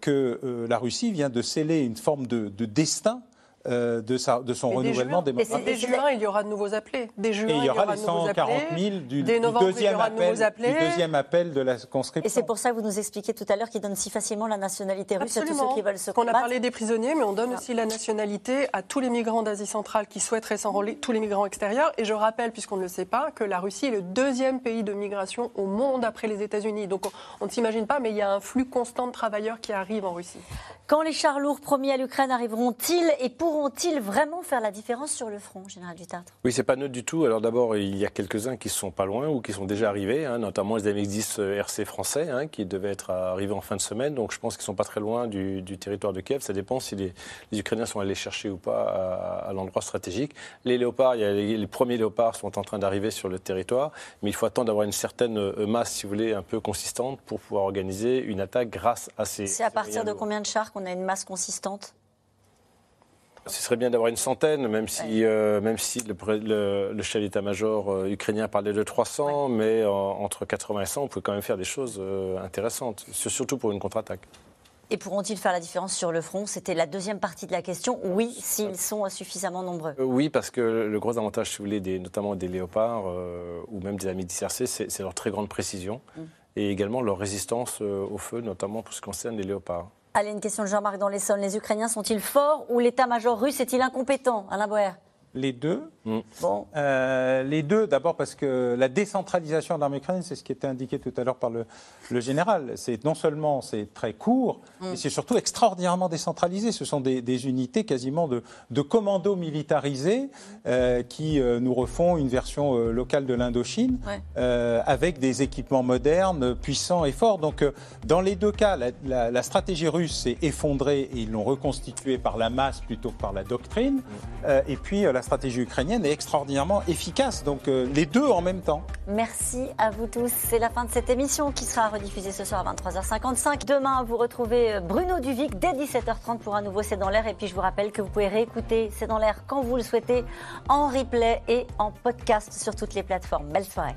que la Russie vient de sceller une forme de destin euh, de, sa, de, son renouvellement démocratique. Dès juin, il y aura de nouveaux appelés. Dès juin, il y aura, les 140 000 du, deuxième appel, du, deuxième appel, de la conscription. Et c'est pour ça que vous nous expliquiez tout à l'heure qu'ils donnent si facilement la nationalité russe à tous ceux qui veulent se combattre. On a parlé des prisonniers, mais on donne aussi la nationalité à tous les migrants d'Asie centrale qui souhaiteraient s'enrôler, tous les migrants extérieurs. Et je rappelle, puisqu'on ne le sait pas, que la Russie est le deuxième pays de migration au monde après les États-Unis. Donc on, ne s'imagine pas, mais il y a un flux constant de travailleurs qui arrivent en Russie. Quand les chars lourds promis à l'Ukraine arriveront-ils et pourront-ils vraiment faire la différence sur le front, Général Dutartre? Oui, c'est pas neutre du tout. Alors d'abord, il y a quelques-uns qui sont pas loin ou qui sont déjà arrivés, hein, notamment les MX-10 euh, RC français, hein, qui devaient être arrivés en fin de semaine. Donc je pense qu'ils sont pas très loin du, territoire de Kiev. Ça dépend si les, Ukrainiens sont allés chercher ou pas à, l'endroit stratégique. Les léopards, il y a les, premiers léopards sont en train d'arriver sur le territoire, mais il faut attendre d'avoir une certaine euh, masse, si vous voulez, un peu consistante pour pouvoir organiser une attaque grâce à ces. C'est à partir de combien de chars qu'on a une masse consistante? Ce serait bien d'avoir une centaine, même si, euh, même si le, le, chef d'état-major euh, ukrainien parlait de 300, mais entre 80 et 100, on peut quand même faire des choses euh, intéressantes, surtout pour une contre-attaque. Et pourront-ils faire la différence sur le front? C'était la deuxième partie de la question. Oui, s'ils sont suffisamment nombreux. oui, parce que le gros avantage, si vous voulez, des, notamment des léopards ou même des amis d'ICRC, c'est leur très grande précision mm. et également leur résistance au feu, notamment pour ce qui concerne les léopards. Allez, une question de Jean-Marc dans les Les Ukrainiens sont-ils forts ou l'état-major russe est-il incompétent? Alain Boer les deux. Mm. Bon. Euh, les deux, d'abord parce que la décentralisation de l'armée ukrainienne, c'est ce qui était indiqué tout à l'heure par le, le général. C'est non seulement c'est très court, mm. mais c'est surtout extraordinairement décentralisé. Ce sont des, des unités quasiment de, de commandos militarisés euh, qui euh, nous refont une version euh, locale de l'Indochine euh, avec des équipements modernes, puissants et forts. Donc, dans les deux cas, la, la, la stratégie russe s'est effondrée et ils l'ont reconstituée par la masse plutôt que par la doctrine. Mm. et puis, la stratégie ukrainienne est extraordinairement efficace. Donc euh, les deux en même temps. Merci à vous tous. C'est la fin de cette émission qui sera rediffusée ce soir à 23h55. Demain, vous retrouvez euh, Bruno Duvic dès 17h30 pour un nouveau C'est dans l'air. Et puis je vous rappelle que vous pouvez réécouter C'est dans l'air quand vous le souhaitez en replay et en podcast sur toutes les plateformes. Belle soirée.